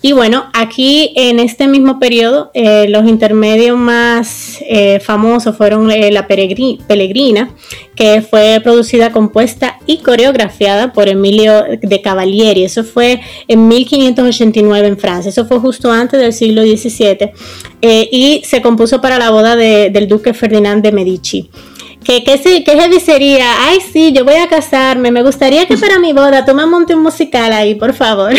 y bueno, aquí en este mismo periodo, eh, los intermedios más eh, famosos fueron eh, La Peregrina, que fue producida, compuesta y coreografiada por Emilio de Cavalieri. Eso fue en 1589 en Francia. Eso fue justo antes del siglo XVII. y se compuso para la boda del duque Ferdinand de Medici que, que, sí, que heavy sería, ay sí, yo voy a casarme, me gustaría que para mi boda tú me monte un musical ahí, por favor.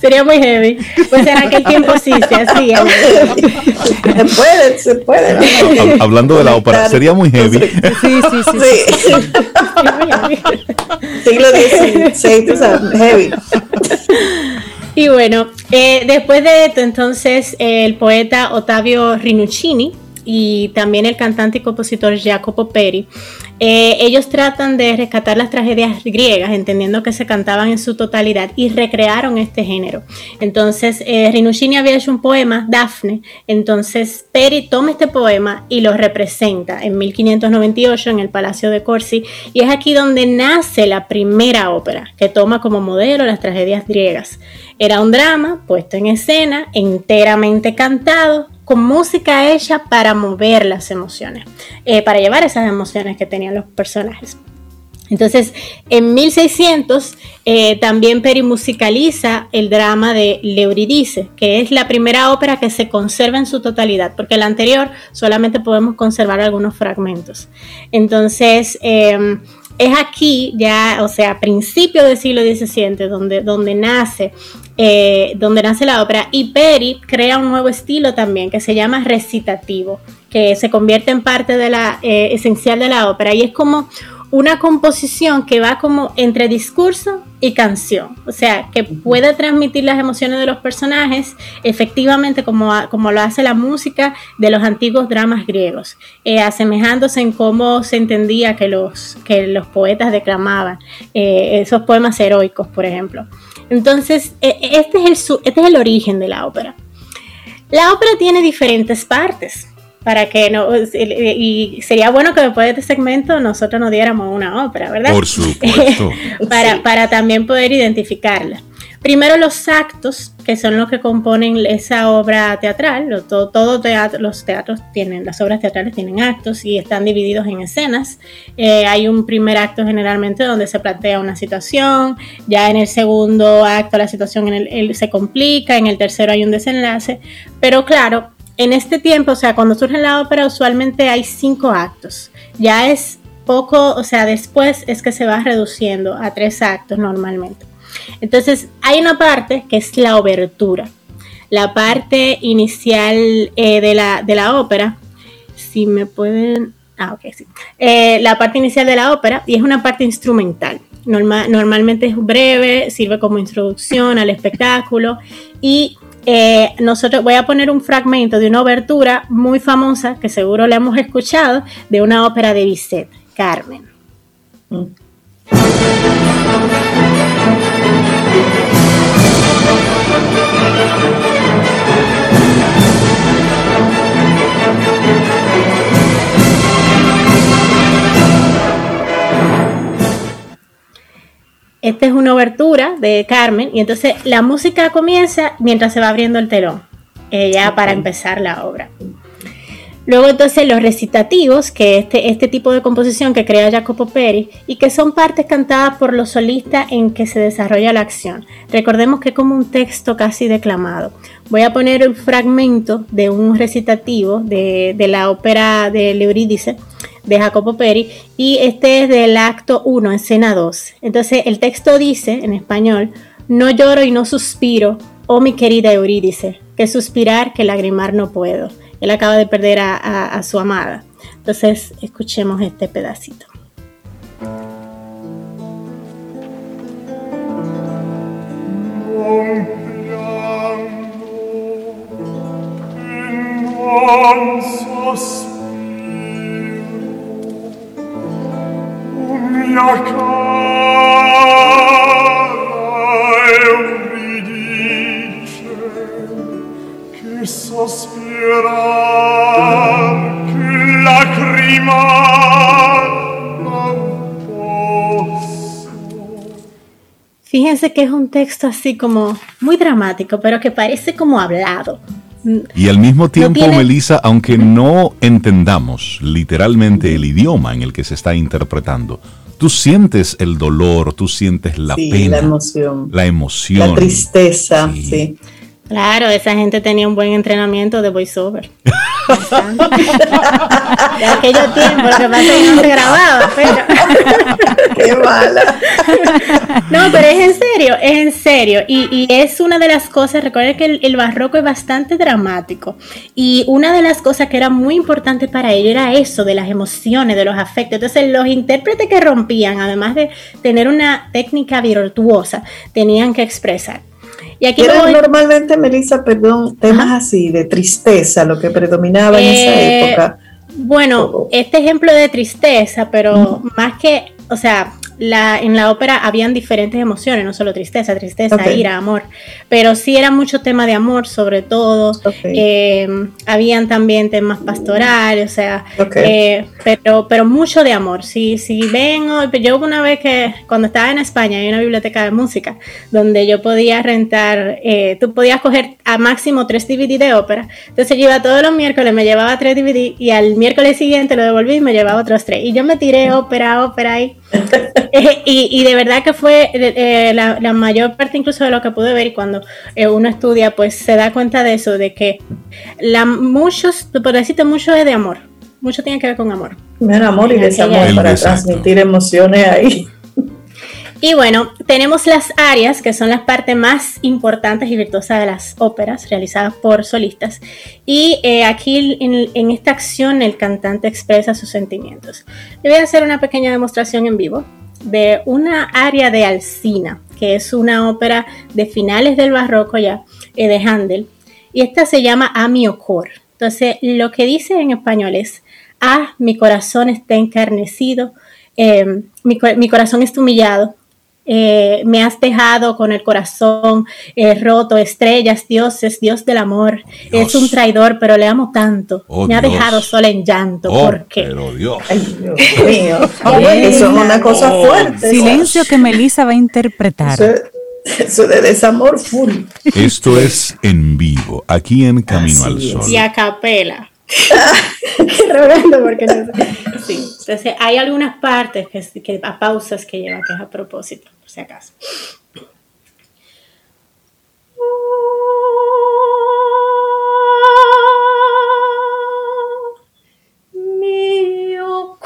sería muy heavy. Pues en aquel tiempo sí se hacía. se puede, se puede. Hablando de la ópera, sería muy heavy. Sí, sí, sí. sí. Siglo XVI, tú sabes, heavy. Y bueno, eh, después de esto, entonces, el poeta Ottavio Rinuccini y también el cantante y compositor Jacopo Peri, eh, ellos tratan de rescatar las tragedias griegas, entendiendo que se cantaban en su totalidad y recrearon este género. Entonces, eh, Rinuccini había hecho un poema, Dafne, entonces Peri toma este poema y lo representa en 1598 en el Palacio de Corsi y es aquí donde nace la primera ópera que toma como modelo las tragedias griegas. Era un drama puesto en escena, enteramente cantado, con música hecha para mover las emociones, eh, para llevar esas emociones que tenían los personajes. Entonces, en 1600 eh, también Peri musicaliza el drama de Leuridice, que es la primera ópera que se conserva en su totalidad, porque la anterior solamente podemos conservar algunos fragmentos. Entonces, em, es aquí ya, o sea, a principios del siglo XVII, donde, donde nace eh, donde nace la ópera, y Peri crea un nuevo estilo también que se llama recitativo, que se convierte en parte de la eh, esencial de la ópera. Y es como una composición que va como entre discurso y canción, o sea, que puede transmitir las emociones de los personajes efectivamente como, como lo hace la música de los antiguos dramas griegos, eh, asemejándose en cómo se entendía que los, que los poetas declamaban eh, esos poemas heroicos, por ejemplo. Entonces, e, este es, el, este es el origen de la ópera. La ópera tiene diferentes partes para que no, y sería bueno que después de este segmento nosotros nos diéramos una ópera, ¿verdad? Por supuesto. para, para también poder identificarla. Primero los actos, que son los que componen esa obra teatral. Todo, teatro, los teatros tienen, las obras teatrales tienen actos y están divididos en escenas. Eh, hay un primer acto generalmente donde se plantea una situación, ya en el segundo acto la situación se complica, en el tercero hay un desenlace, pero claro, en este tiempo, o sea, cuando surge la ópera, usualmente hay cinco actos. Ya es poco, o sea, después es que se va reduciendo a tres actos normalmente. Entonces, hay una parte que es la obertura, la parte inicial eh, de, la, de, la, ópera. Si me pueden. Ah, ok, sí. Eh, la parte inicial de la ópera y es una parte instrumental. normalmente es breve, sirve como introducción al espectáculo y eh, nosotros voy a poner un fragmento de una obertura muy famosa que seguro la hemos escuchado de una ópera de Bizet, Carmen. Mm. Esta es una obertura de Carmen y entonces la música comienza mientras se va abriendo el telón, eh, ya para empezar la obra. Luego entonces los recitativos, que este, este tipo de composición que crea Jacopo Peri y que son partes cantadas por los solistas en que se desarrolla la acción. Recordemos que es como un texto casi declamado. Voy a poner un fragmento de un recitativo de, de la ópera de Eurídice de Jacopo Peri y este es del acto 1, escena 2. Entonces el texto dice en español, no lloro y no suspiro, oh mi querida Eurídice, que suspirar, que lagrimar no puedo. Él acaba de perder a, su amada. Entonces escuchemos este pedacito. Que es un texto así como muy dramático, pero que parece como hablado. Y al mismo tiempo, Melissa, aunque no entendamos literalmente el idioma en el que se está interpretando, tú sientes el dolor, tú sientes la pena, la emoción, la emoción, la tristeza, sí. Claro, esa gente tenía un buen entrenamiento de voiceover. de aquello tiempo, lo que pasa es que no se grababa, pero. Qué mala. no, pero es en serio, es en serio. Y, es una de las cosas, recuerden que el, barroco es bastante dramático. Y una de las cosas que era muy importante para ellos era eso, de las emociones, de los afectos. Entonces, los intérpretes que rompían, además de tener una técnica virtuosa, tenían que expresar. Y aquí normalmente, Melissa, perdón, temas así de tristeza, lo que predominaba en esa eh, época. Bueno, este ejemplo de tristeza, pero más que, o sea, la, en la ópera habían diferentes emociones, no solo tristeza, tristeza, ira, amor, pero sí era mucho tema de amor sobre todo, eh, habían también temas pastorales, o sea, eh, pero, pero mucho de amor. Si, si ven, yo una vez que cuando estaba en España hay una biblioteca de música donde yo podía rentar, eh, tú podías coger a máximo tres DVD de ópera, entonces yo iba todos los miércoles, me llevaba tres DVD y al miércoles siguiente lo devolví y me llevaba otros tres. Y yo me tiré ópera, ópera ahí Eh, y, de verdad que fue eh, la, mayor parte incluso de lo que pude ver y cuando eh, uno estudia, pues se da cuenta de eso, de que la, muchos, por decirte mucho es de amor, mucho tiene que ver con amor. amor y desamor para transmitir emociones ahí. Y bueno, tenemos las arias, que son las partes más importantes y virtuosas de las óperas realizadas por solistas. Y eh, aquí en, esta acción el cantante expresa sus sentimientos. Le voy a hacer una pequeña demostración en vivo de una aria de Alcina, que es una ópera de finales del barroco ya, eh, de Handel. Y esta se llama A mi ocor. Entonces, lo que dice en español es, ah, mi corazón está encarnecido, eh, mi, mi, corazón está humillado, eh, me has dejado con el corazón eh, roto, estrellas, Dios es Dios del amor, es un traidor, pero le amo tanto. Oh, me ha dejado sola en llanto. Oh, ¿Por qué? Pero Dios. Dios mío. Eso es una cosa fuerte. Silencio que Melissa va a interpretar. Eso, de desamor full. Esto es en vivo, aquí en Camino al Sol. Y a capela. porque Sí, entonces hay algunas partes que, que a pausas que lleva, que es a propósito, por si acaso. Mio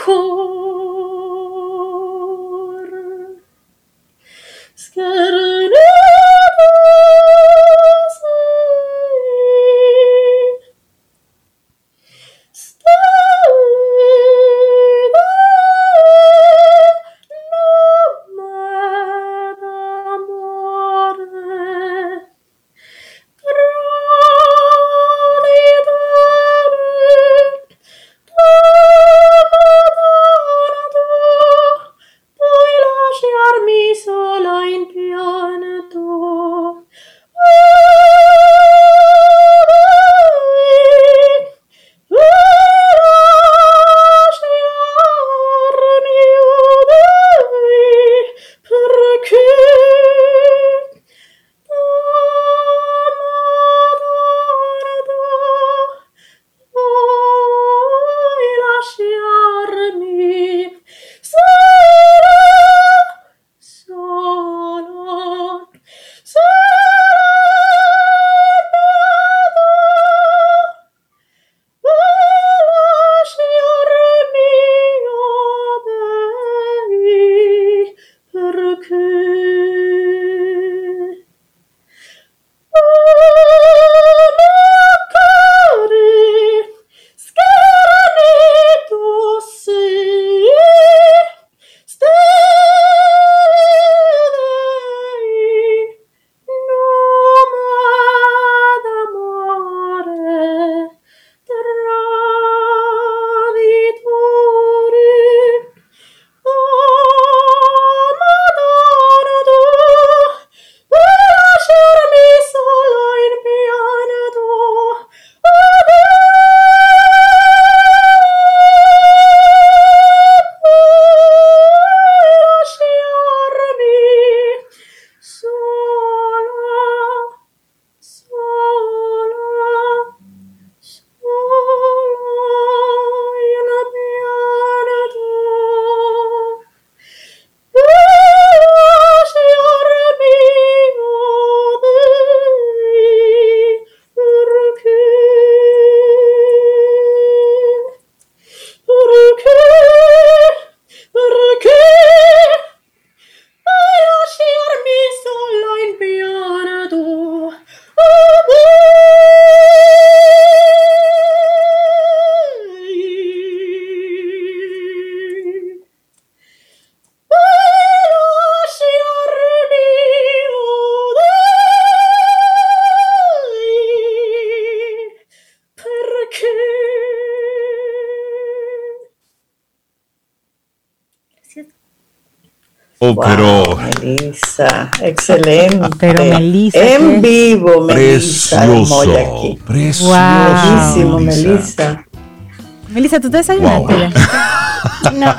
pero. Melissa, excelente. Pero Melissa. En vivo, Melissa. Precioso. Precioso. Wow. Melissa. Melissa, ¿tú te desayunaste wow. No.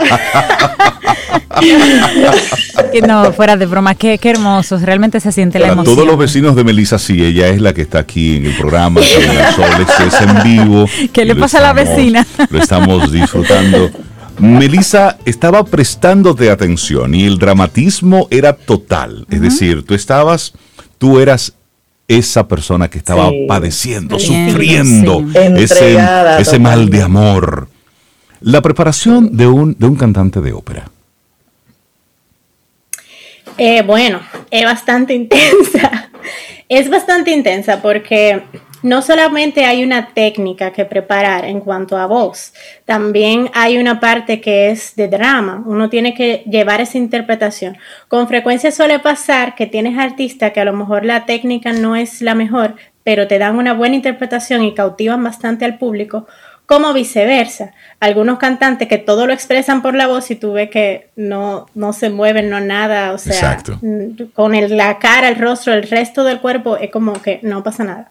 no, fuera de broma, qué, qué hermoso, realmente se siente la emoción. Todos los vecinos de Melissa, sí, ella es la que está aquí en el programa, Sol, es en vivo. ¿Qué le pasa a la vecina? Lo estamos disfrutando Melissa estaba prestándote atención y el dramatismo era total. Es decir, tú estabas, tú eras esa persona que estaba padeciendo, sufriendo ese, ese mal de amor. La preparación de un, de un cantante de ópera. Eh, bueno, es bastante intensa. Es bastante intensa porque no solamente hay una técnica que preparar en cuanto a voz, también hay una parte que es de drama. Uno tiene que llevar esa interpretación. Con frecuencia suele pasar que tienes artistas que a lo mejor la técnica no es la mejor, pero te dan una buena interpretación y cautivan bastante al público como viceversa. Algunos cantantes que todo lo expresan por la voz y tú ves que no, no se mueven, no nada, o sea, con la cara, el rostro, el resto del cuerpo es como que no pasa nada.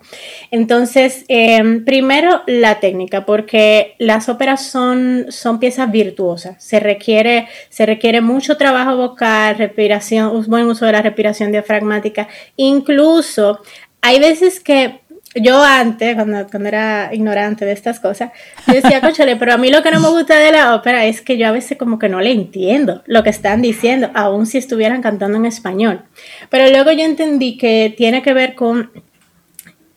Entonces, em, primero la técnica, porque las óperas son, son piezas virtuosas, se requiere, se requiere mucho trabajo vocal, respiración, un buen uso de la respiración diafragmática, incluso hay veces que yo antes, cuando, cuando, era ignorante de estas cosas, yo decía, conchale, pero a mí lo que no me gusta de la ópera es que yo a veces como que no le entiendo lo que están diciendo, aun si estuvieran cantando en español. Pero luego yo entendí que tiene que ver con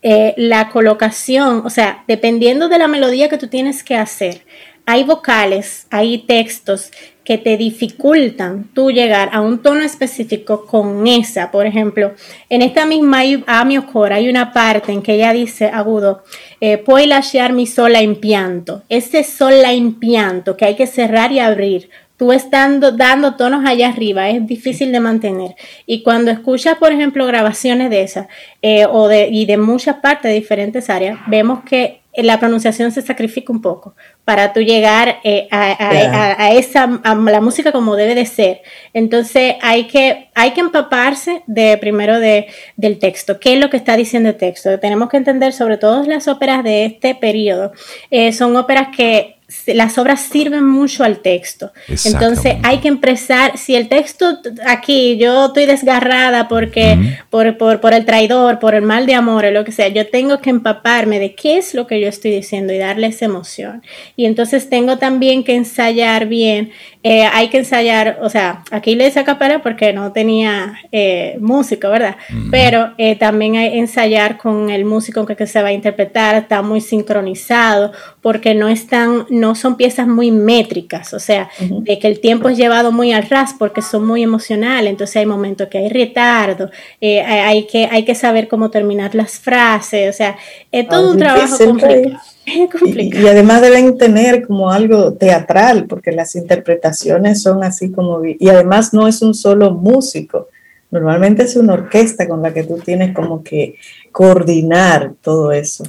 eh, la colocación, o sea, dependiendo de la melodía que tú tienes que hacer, hay vocales, hay textos que te dificultan tú llegar a un tono específico con esa. Por ejemplo, en esta misma Amio Cora hay una parte en que ella dice agudo, eh, puoi mi sola impianto. Ese sola impianto que hay que cerrar y abrir. Tú estando dando tonos allá arriba es difícil de mantener. Y cuando escuchas, por ejemplo, grabaciones de esas eh, o de, y de muchas partes de diferentes áreas, vemos que la pronunciación se sacrifica un poco para tú llegar eh, a, esa a la música como debe de ser. Entonces hay que, hay que empaparse de primero de, del texto. ¿Qué es lo que está diciendo el texto? Tenemos que entender sobre todo las óperas de este periodo. Eh, son óperas que las obras sirven mucho al texto. Entonces hay que empezar, si el texto aquí yo estoy desgarrada porque por, por, por, el traidor, por el mal de amor o lo que sea, yo tengo que empaparme de qué es lo que yo estoy diciendo y darle esa emoción. Y entonces tengo también que ensayar bien eh, hay que ensayar, o sea, aquí le hice capela porque no tenía eh, músico, ¿verdad? Pero eh, también hay que ensayar con el músico que, que, se va a interpretar, está muy sincronizado, porque no están, no son piezas muy métricas, o sea, de que el tiempo es llevado muy al ras porque son muy emocionales, entonces hay momentos que hay retardo, hay, que, hay que saber cómo terminar las frases, o sea, es todo un trabajo complicado. Y, además deben tener como algo teatral, porque las interpretaciones son así como... Y además no es un solo músico, normalmente es una orquesta con la que tú tienes como que coordinar todo eso.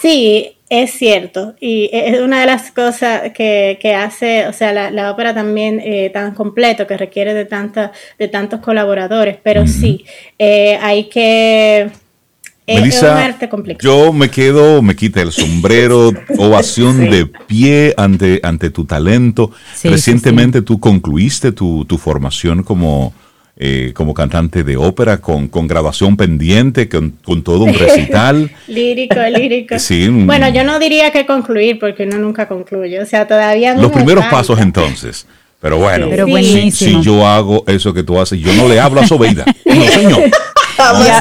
Sí, es cierto. Y es una de las cosas que, hace, o sea, la, ópera también eh, tan completo, que requiere de, tanta, de tantos colaboradores, pero sí, eh, hay que Melissa, yo me quedo, me quita el sombrero, ovación de pie ante, ante tu talento. Recientemente tú concluiste tu, formación como, eh, como cantante de ópera con, con grabación pendiente, con, todo un recital. lírico, lírico. bueno, yo no diría que concluir porque uno nunca concluye, o sea, todavía Los primeros pasos entonces. Pero bueno, si, yo hago eso que tú haces, yo no le hablo a Sobeida. No, señor.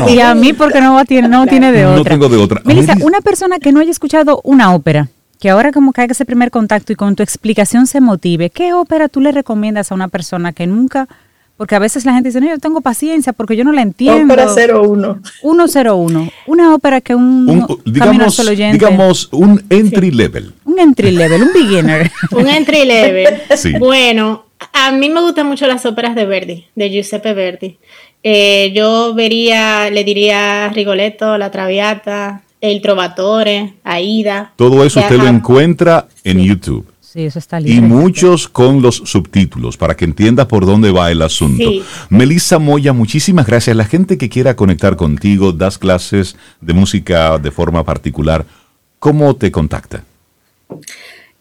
Y a, mí porque no, tiene, no tiene de otra. No tengo de otra. Melissa, una persona que no haya escuchado una ópera, que ahora como caiga ese primer contacto y con tu explicación se motive, ¿qué ópera tú le recomiendas a una persona que nunca... Porque a veces la gente dice, no, yo tengo paciencia porque yo no la entiendo. Ópera 01. 101. Una ópera que un, un digamos, solo digamos un entry level. Un entry level, un beginner. un entry level. Sí. Bueno, a mí me gustan mucho las óperas de Verdi, de Giuseppe Verdi. Eh, yo vería, le diría Rigoletto, La Traviata, El Trovatore, Aida. Todo eso usted lo encuentra en YouTube. Sí, eso está libre. Y muchos con los subtítulos para que entienda por dónde va el asunto. Melissa Moya, muchísimas gracias. La gente que quiera conectar contigo, das clases de música de forma particular, ¿cómo te contacta?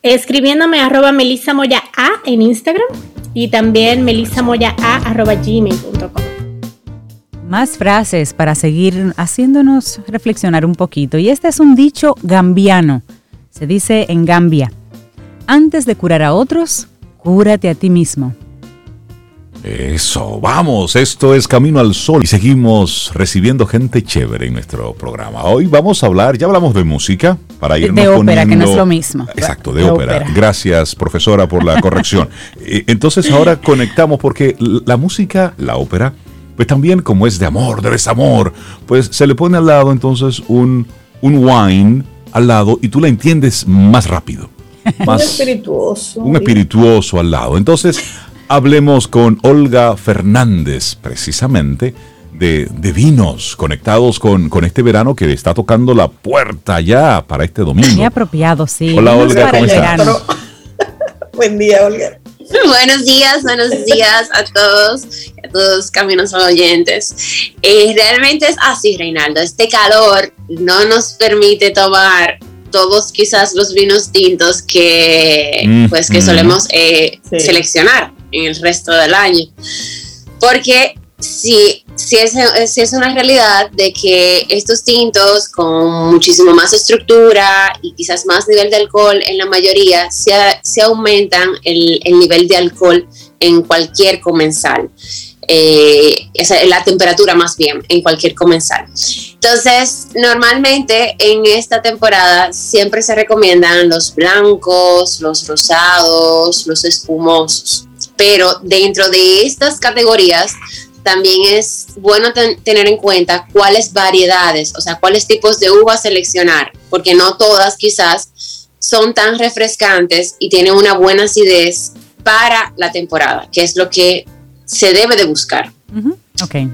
Escribiéndome arroba Melissa Moya A en Instagram y también melissamoya A arroba gmail.com. Más frases para seguir haciéndonos reflexionar un poquito. Y este es un dicho gambiano. Se dice en Gambia. Antes de curar a otros, Cúrate a ti mismo. Eso, vamos, esto es Camino al Sol y seguimos recibiendo gente chévere en nuestro programa. Hoy vamos a hablar, ya hablamos de música, para ir De ópera, que no es lo mismo. Exacto, de, ópera. Gracias, profesora, por la corrección. Eh, entonces ahora conectamos porque la música, la ópera, pues también como es de amor, de desamor, pues se le pone al lado entonces un, un wine al lado y tú la entiendes más rápido. Más, un espirituoso. Un espirituoso al lado. Entonces, hablemos con Olga Fernández, precisamente, de, vinos conectados con, con, este verano que está tocando la puerta ya para este domingo. Muy apropiado, sí. Hola, Olga, ¿cómo estás? Buen día, Olga. Buenos días, buenos días a todos, todos caminos oyentes. Eh, realmente es así, Reinaldo. Este calor no nos permite tomar todos quizás los vinos tintos que, mm, pues, que mm. solemos eh, seleccionar en el resto del año. Porque si, si, es, si es una realidad de que estos tintos con muchísimo más estructura y quizás más nivel de alcohol en la mayoría, se, se aumentan el, el, nivel de alcohol en cualquier comensal. Eh, la temperatura más bien en cualquier comensal. Entonces, normalmente en esta temporada siempre se recomiendan los blancos, los rosados, los espumosos. Pero dentro de estas categorías también es bueno tener en cuenta cuáles variedades, o sea, cuáles tipos de uvas seleccionar, porque no todas quizás son tan refrescantes y tienen una buena acidez para la temporada, que es lo que se debe de buscar.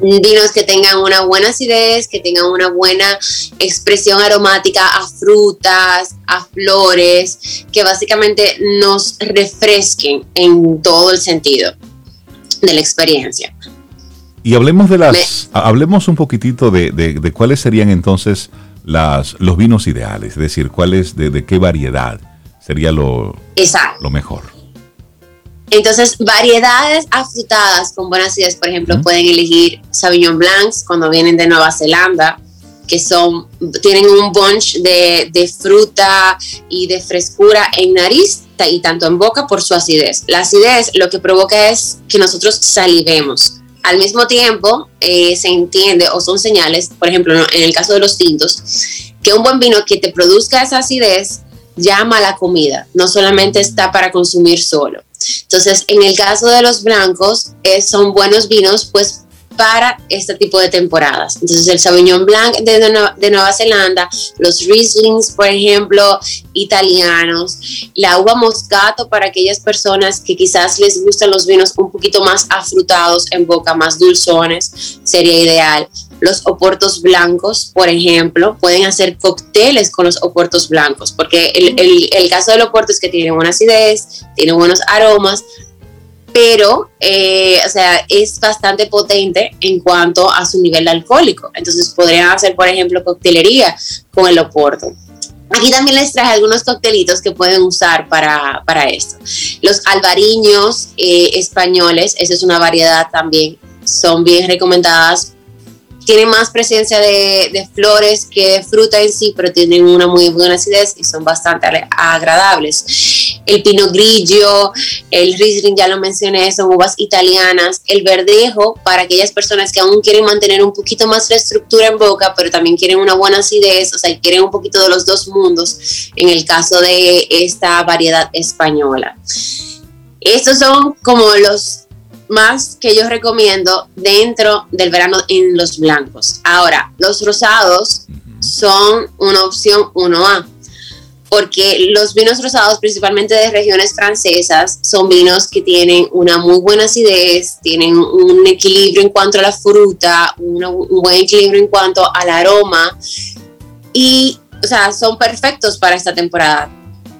Vinos que tengan una buena acidez, que tengan una buena expresión aromática a frutas, a flores, que básicamente nos refresquen en todo el sentido de la experiencia. Y hablemos de las, hablemos un poquitito de, cuáles serían entonces las, los vinos ideales, es decir, cuáles, de, de qué variedad sería lo, lo mejor. Entonces, variedades afrutadas con buenas ideas, por ejemplo, pueden elegir Sauvignon Blancs cuando vienen de Nueva Zelanda, que son, tienen un bunch de, de fruta y de frescura en nariz y tanto en boca por su acidez. La acidez lo que provoca es que nosotros salivemos al mismo tiempo eh, se entiende o son señales, por ejemplo, en el caso de los tintos, que un buen vino que te produzca esa acidez llama a la comida, no solamente está para consumir solo. Entonces, en el caso de los blancos, son buenos vinos, pues para este tipo de temporadas. Entonces el Sauvignon Blanc de, de, Nueva Zelanda, los Rieslings, por ejemplo, italianos, la uva Moscato para aquellas personas que quizás les gustan los vinos un poquito más afrutados en boca, más dulzones, sería ideal. Los oportos blancos, por ejemplo, pueden hacer cócteles con los oportos blancos, porque el, el, el caso del oporto es que tiene buena acidez, tiene buenos aromas, pero, eh, o sea, es bastante potente en cuanto a su nivel alcohólico. Entonces podrían hacer, por ejemplo, coctelería con el Oporto. Aquí también les traje algunos coctelitos que pueden usar para, para esto. Los albariños eh, españoles, esa es una variedad también, son bien recomendadas tienen más presencia de, flores que de fruta en sí, pero tienen una muy buena acidez y son bastante agradables. El pino grillo, el riesling, ya lo mencioné, son uvas italianas. El verdejo, para aquellas personas que aún quieren mantener un poquito más la estructura en boca, pero también quieren una buena acidez, o sea, quieren un poquito de los dos mundos, en el caso de esta variedad española. Estos son como los más que yo recomiendo dentro del verano en los blancos. Ahora, los rosados son una opción 1A, porque los vinos rosados, principalmente de regiones francesas, son vinos que tienen una muy buena acidez, tienen un equilibrio en cuanto a la fruta, un buen equilibrio en cuanto al aroma y, o sea, son perfectos para esta temporada.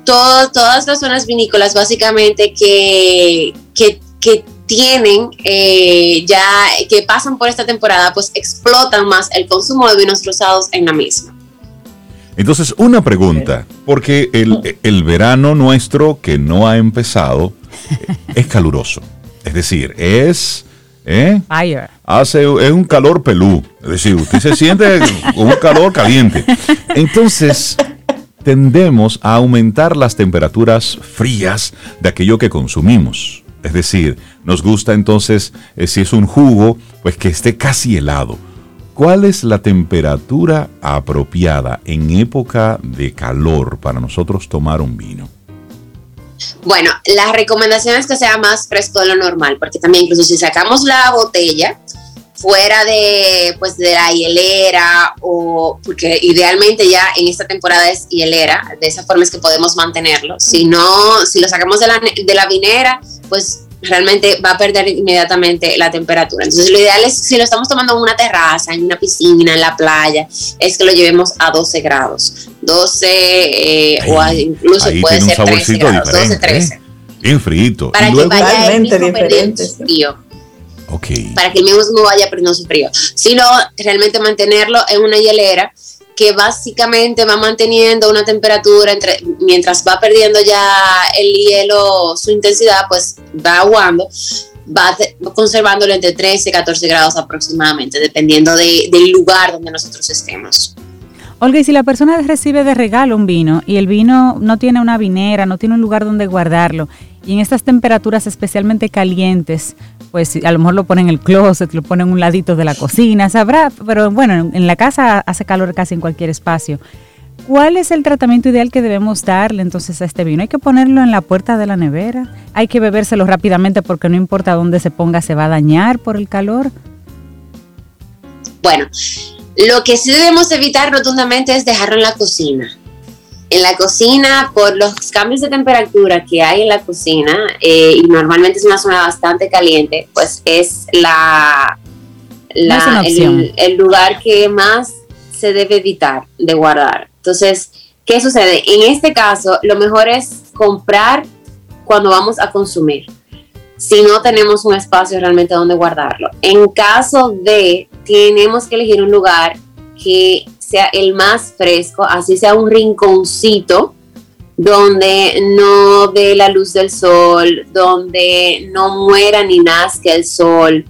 todas las zonas vinícolas básicamente que, que, que tienen eh, ya, que pasan por esta temporada, pues explotan más el consumo de vinos rosados en la misma. Entonces, una pregunta, porque el, el verano nuestro que no ha empezado es caluroso. Es decir, es... ¿eh? Hace, es un calor pelú. Es decir, usted se siente con un calor caliente. Entonces, tendemos a aumentar las temperaturas frías de aquello que consumimos. Es decir, nos gusta entonces, eh, si es un jugo, pues que esté casi helado. ¿Cuál es la temperatura apropiada en época de calor para nosotros tomar un vino? Bueno, la recomendación es que sea más fresco de lo normal, porque también incluso si sacamos la botella fuera de pues de la hielera o porque idealmente ya en esta temporada es hielera, de esa forma es que podemos mantenerlo. Si no, si lo sacamos de la, de la vinera, pues realmente va a perder inmediatamente la temperatura. Entonces lo ideal es, si lo estamos tomando en una terraza, en una piscina, en la playa, es que lo llevemos a 12 grados. 12 eh, o incluso puede ser 13 grados, 12, 13. ¿eh? Bien frito. Para que vaya el mismo perdiendo frío. Okay. Para que el mismo no vaya perdiendo su frío. Sino realmente mantenerlo en una hielera que básicamente va manteniendo una temperatura entre, mientras va perdiendo ya el hielo su intensidad, pues va aguando, va conservándolo entre 13 y 14 grados aproximadamente, dependiendo de, del lugar donde nosotros estemos. Olga, y si la persona recibe de regalo un vino y el vino no tiene una vinera, no tiene un lugar donde guardarlo, y en estas temperaturas especialmente calientes, pues a lo mejor lo ponen en el closet, lo ponen en un ladito de la cocina, sabrá, pero bueno, en la casa hace calor casi en cualquier espacio. ¿Cuál es el tratamiento ideal que debemos darle entonces a este vino? ¿Hay que ponerlo en la puerta de la nevera? ¿Hay que bebérselo rápidamente porque no importa dónde se ponga, se va a dañar por el calor? Bueno, lo que sí debemos evitar rotundamente es dejarlo en la cocina en la cocina, por los cambios de temperatura que hay en la cocina, eh, y normalmente es una zona bastante caliente, pues es la, el, lugar que más se debe evitar de guardar. Entonces, ¿qué sucede? En este caso, lo mejor es comprar cuando vamos a consumir, si no tenemos un espacio realmente donde guardarlo. En caso de, tenemos que elegir un lugar que sea el más fresco, así sea un rinconcito donde no dé la luz del sol, donde no muera ni nazca el sol,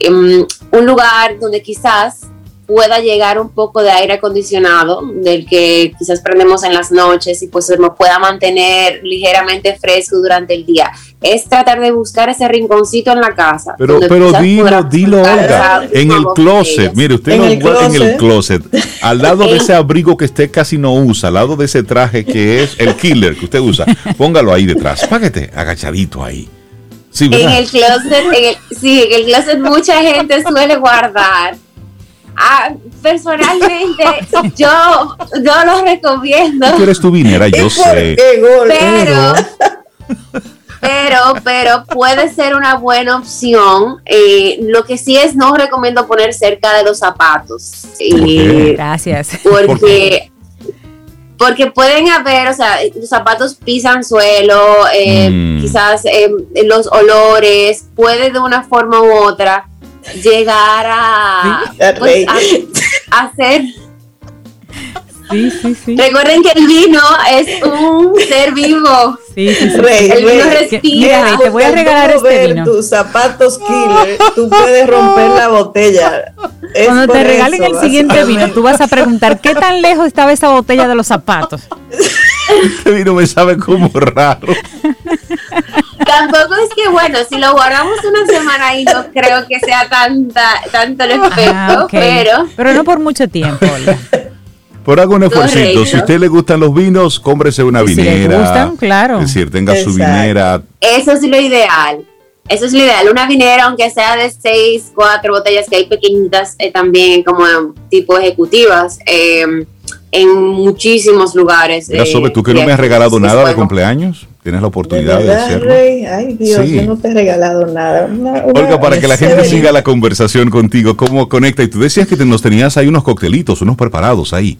em, un lugar donde quizás pueda llegar un poco de aire acondicionado, del que quizás prendemos en las noches y pues nos pueda mantener ligeramente fresco durante el día. Es tratar de buscar ese rinconcito en la casa. Pero, pero dilo, dilo, Olga, en el closet, mire, usted en, el, en el closet, al lado de ese abrigo que usted casi no usa, al lado de ese traje que es el killer que usted usa, póngalo ahí detrás, páguete agachadito ahí. Sí, en el closet, en el, sí, en el closet mucha gente suele guardar Ah, personalmente, yo, yo lo recomiendo. Tú eres tu vinera, yo sé. Pero, pero, pero puede ser una buena opción. Eh, lo que sí es, no recomiendo poner cerca de los zapatos. Gracias. Porque porque pueden haber, o sea, los zapatos pisan suelo, eh, mm. quizás eh, los olores, puede de una forma u otra llegar a, pues, a, hacer. Sí, sí, sí. Recuerden que el vino es un ser vivo. Sí, sí, el vino respira. te voy a regalar este vino. tus zapatos killer, tú puedes romper la botella. Cuando te regalen el siguiente vino, tú vas a preguntar qué tan lejos estaba esa botella de los zapatos. Este vino me sabe como raro. Tampoco es que, bueno, si lo guardamos una semana ahí, no creo que sea tanta, tanto el efecto, ah, pero. Pero no por mucho tiempo, Por hago un esfuerzo. Si a usted le gustan los vinos, cómprese una vinera. Si le gustan, claro. Es decir, tenga su vinera. Eso es lo ideal. Eso es lo ideal. Una vinera, aunque sea de seis, cuatro botellas, que hay pequeñitas eh, también como tipo ejecutivas. Eh, en muchísimos lugares. Mira, sobre tú que no me has regalado nada de cumpleaños, tienes la oportunidad de, hacerlo. Ay, Dios, yo no te he regalado nada. Olga, para que la gente siga la conversación contigo, ¿cómo conecta? Y tú decías que te, nos tenías ahí unos coctelitos, unos preparados ahí.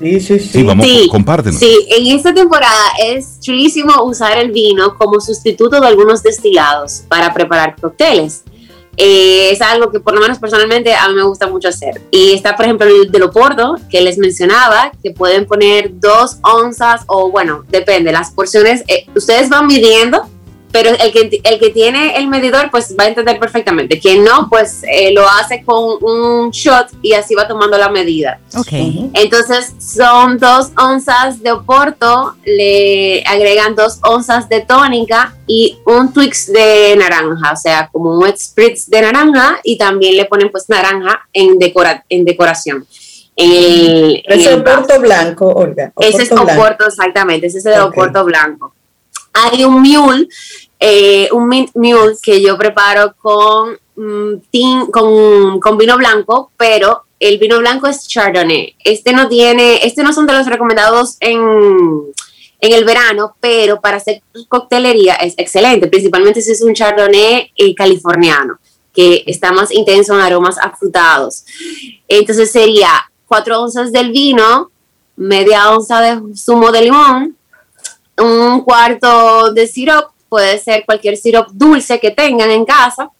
Sí, sí, sí. Sí, vamos, compártenos. Sí, en esta temporada es chulísimo usar el vino como sustituto de algunos destilados para preparar cócteles. Eh, es algo que por lo menos personalmente a mí me gusta mucho hacer. Y está, por ejemplo, el de Loporto, que les mencionaba, que pueden poner dos onzas o bueno, depende, las porciones, eh, ustedes van midiendo pero el que, el que tiene el medidor pues va a entender perfectamente. Quien no, pues eh, lo hace con un shot y así va tomando la medida. Ok. Entonces son dos onzas de oporto, le agregan dos onzas de tónica y un twix de naranja, o sea, como un spritz de naranja y también le ponen pues naranja en, decora, en decoración. El, oporto blanco, Olga. ese es oporto, exactamente, ese es el oporto blanco hay un mule, eh, un mule que yo preparo con, mm, con, con, vino blanco, pero el vino blanco es Chardonnay. Este no tiene, este no son de los recomendados en, en el verano, pero para hacer coctelería es excelente, principalmente si es un Chardonnay eh, californiano, que está más intenso en aromas afrutados. Entonces sería cuatro onzas del vino, media onza de zumo de limón, un cuarto de sirope, puede ser cualquier sirope dulce que tengan en casa,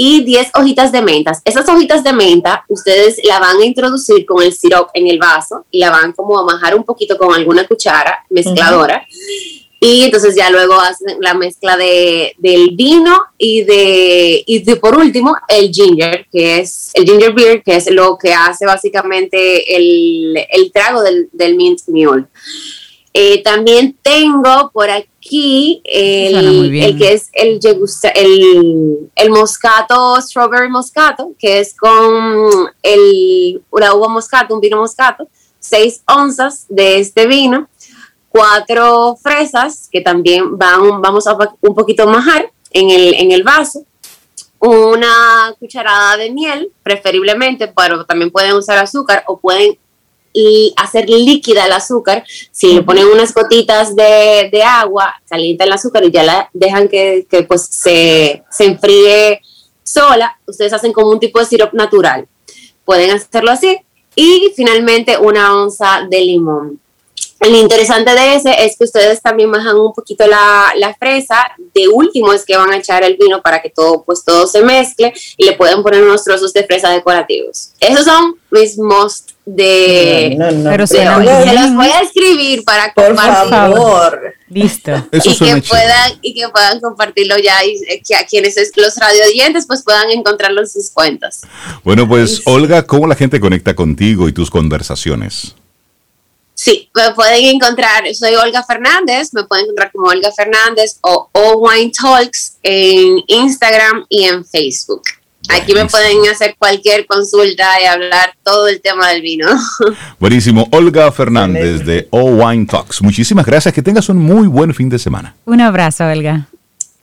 y 10 hojitas de menta. Esas hojitas de menta, ustedes la van a introducir con el sirope en el vaso y la van como a majar un poquito con alguna cuchara mezcladora. Y entonces ya luego hacen la mezcla de, del vino y de, y de, por último, el ginger, que es el ginger beer, que es lo que hace básicamente el, el trago del, del mint mule. Eh, también tengo por aquí el, que es el, el, el, moscato, strawberry moscato, que es con el, una uva moscato, un vino moscato, 6 onzas de este vino, cuatro fresas que también van, vamos a un poquito majar en el, en el vaso, una cucharada de miel, preferiblemente, pero también pueden usar azúcar o pueden hacer líquida el azúcar. Si le ponen unas gotitas de, de, agua, calienta el azúcar y ya la dejan que, que pues se, se, enfríe sola, ustedes hacen como un tipo de sirope natural. Pueden hacerlo así. Y finalmente una onza de limón. Lo interesante de ese es que ustedes también bajan un poquito la, la, fresa. De último es que van a echar el vino para que todo, pues, todo se mezcle y le pueden poner unos trozos de fresa decorativos. Esos son mis most de... Pero se los voy a escribir para Por favor. Listo. y, que puedan, y que puedan compartirlo ya y que a quienes los radiodientes pues puedan encontrarlo en sus cuentas. Bueno, pues Olga, ¿cómo la gente conecta contigo y tus conversaciones? Sí, me pueden encontrar, soy Olga Fernández, me pueden encontrar como Olga Fernández o All Wine Talks en Instagram y en Facebook. Aquí me pueden hacer cualquier consulta y hablar todo el tema del vino. Buenísimo. Olga Fernández de All Wine Talks. Muchísimas gracias. Que tengas un muy buen fin de semana. Un abrazo, Olga.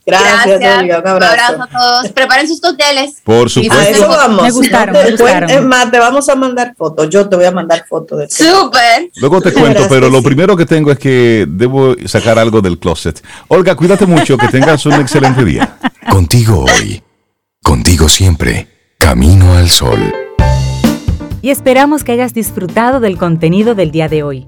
Gracias, Olga. Un abrazo. Un abrazo a todos. Preparen sus cócteles. Por supuesto. A eso vamos. Me gustaron, me gustaron. Es más, te vamos a mandar fotos. Yo te voy a mandar fotos de Súper. Luego te cuento, pero lo primero que tengo es que debo sacar algo del closet. Olga, cuídate mucho, que tengas un excelente día. Contigo hoy. Contigo siempre. Camino al sol. Y esperamos que hayas disfrutado del contenido del día de hoy.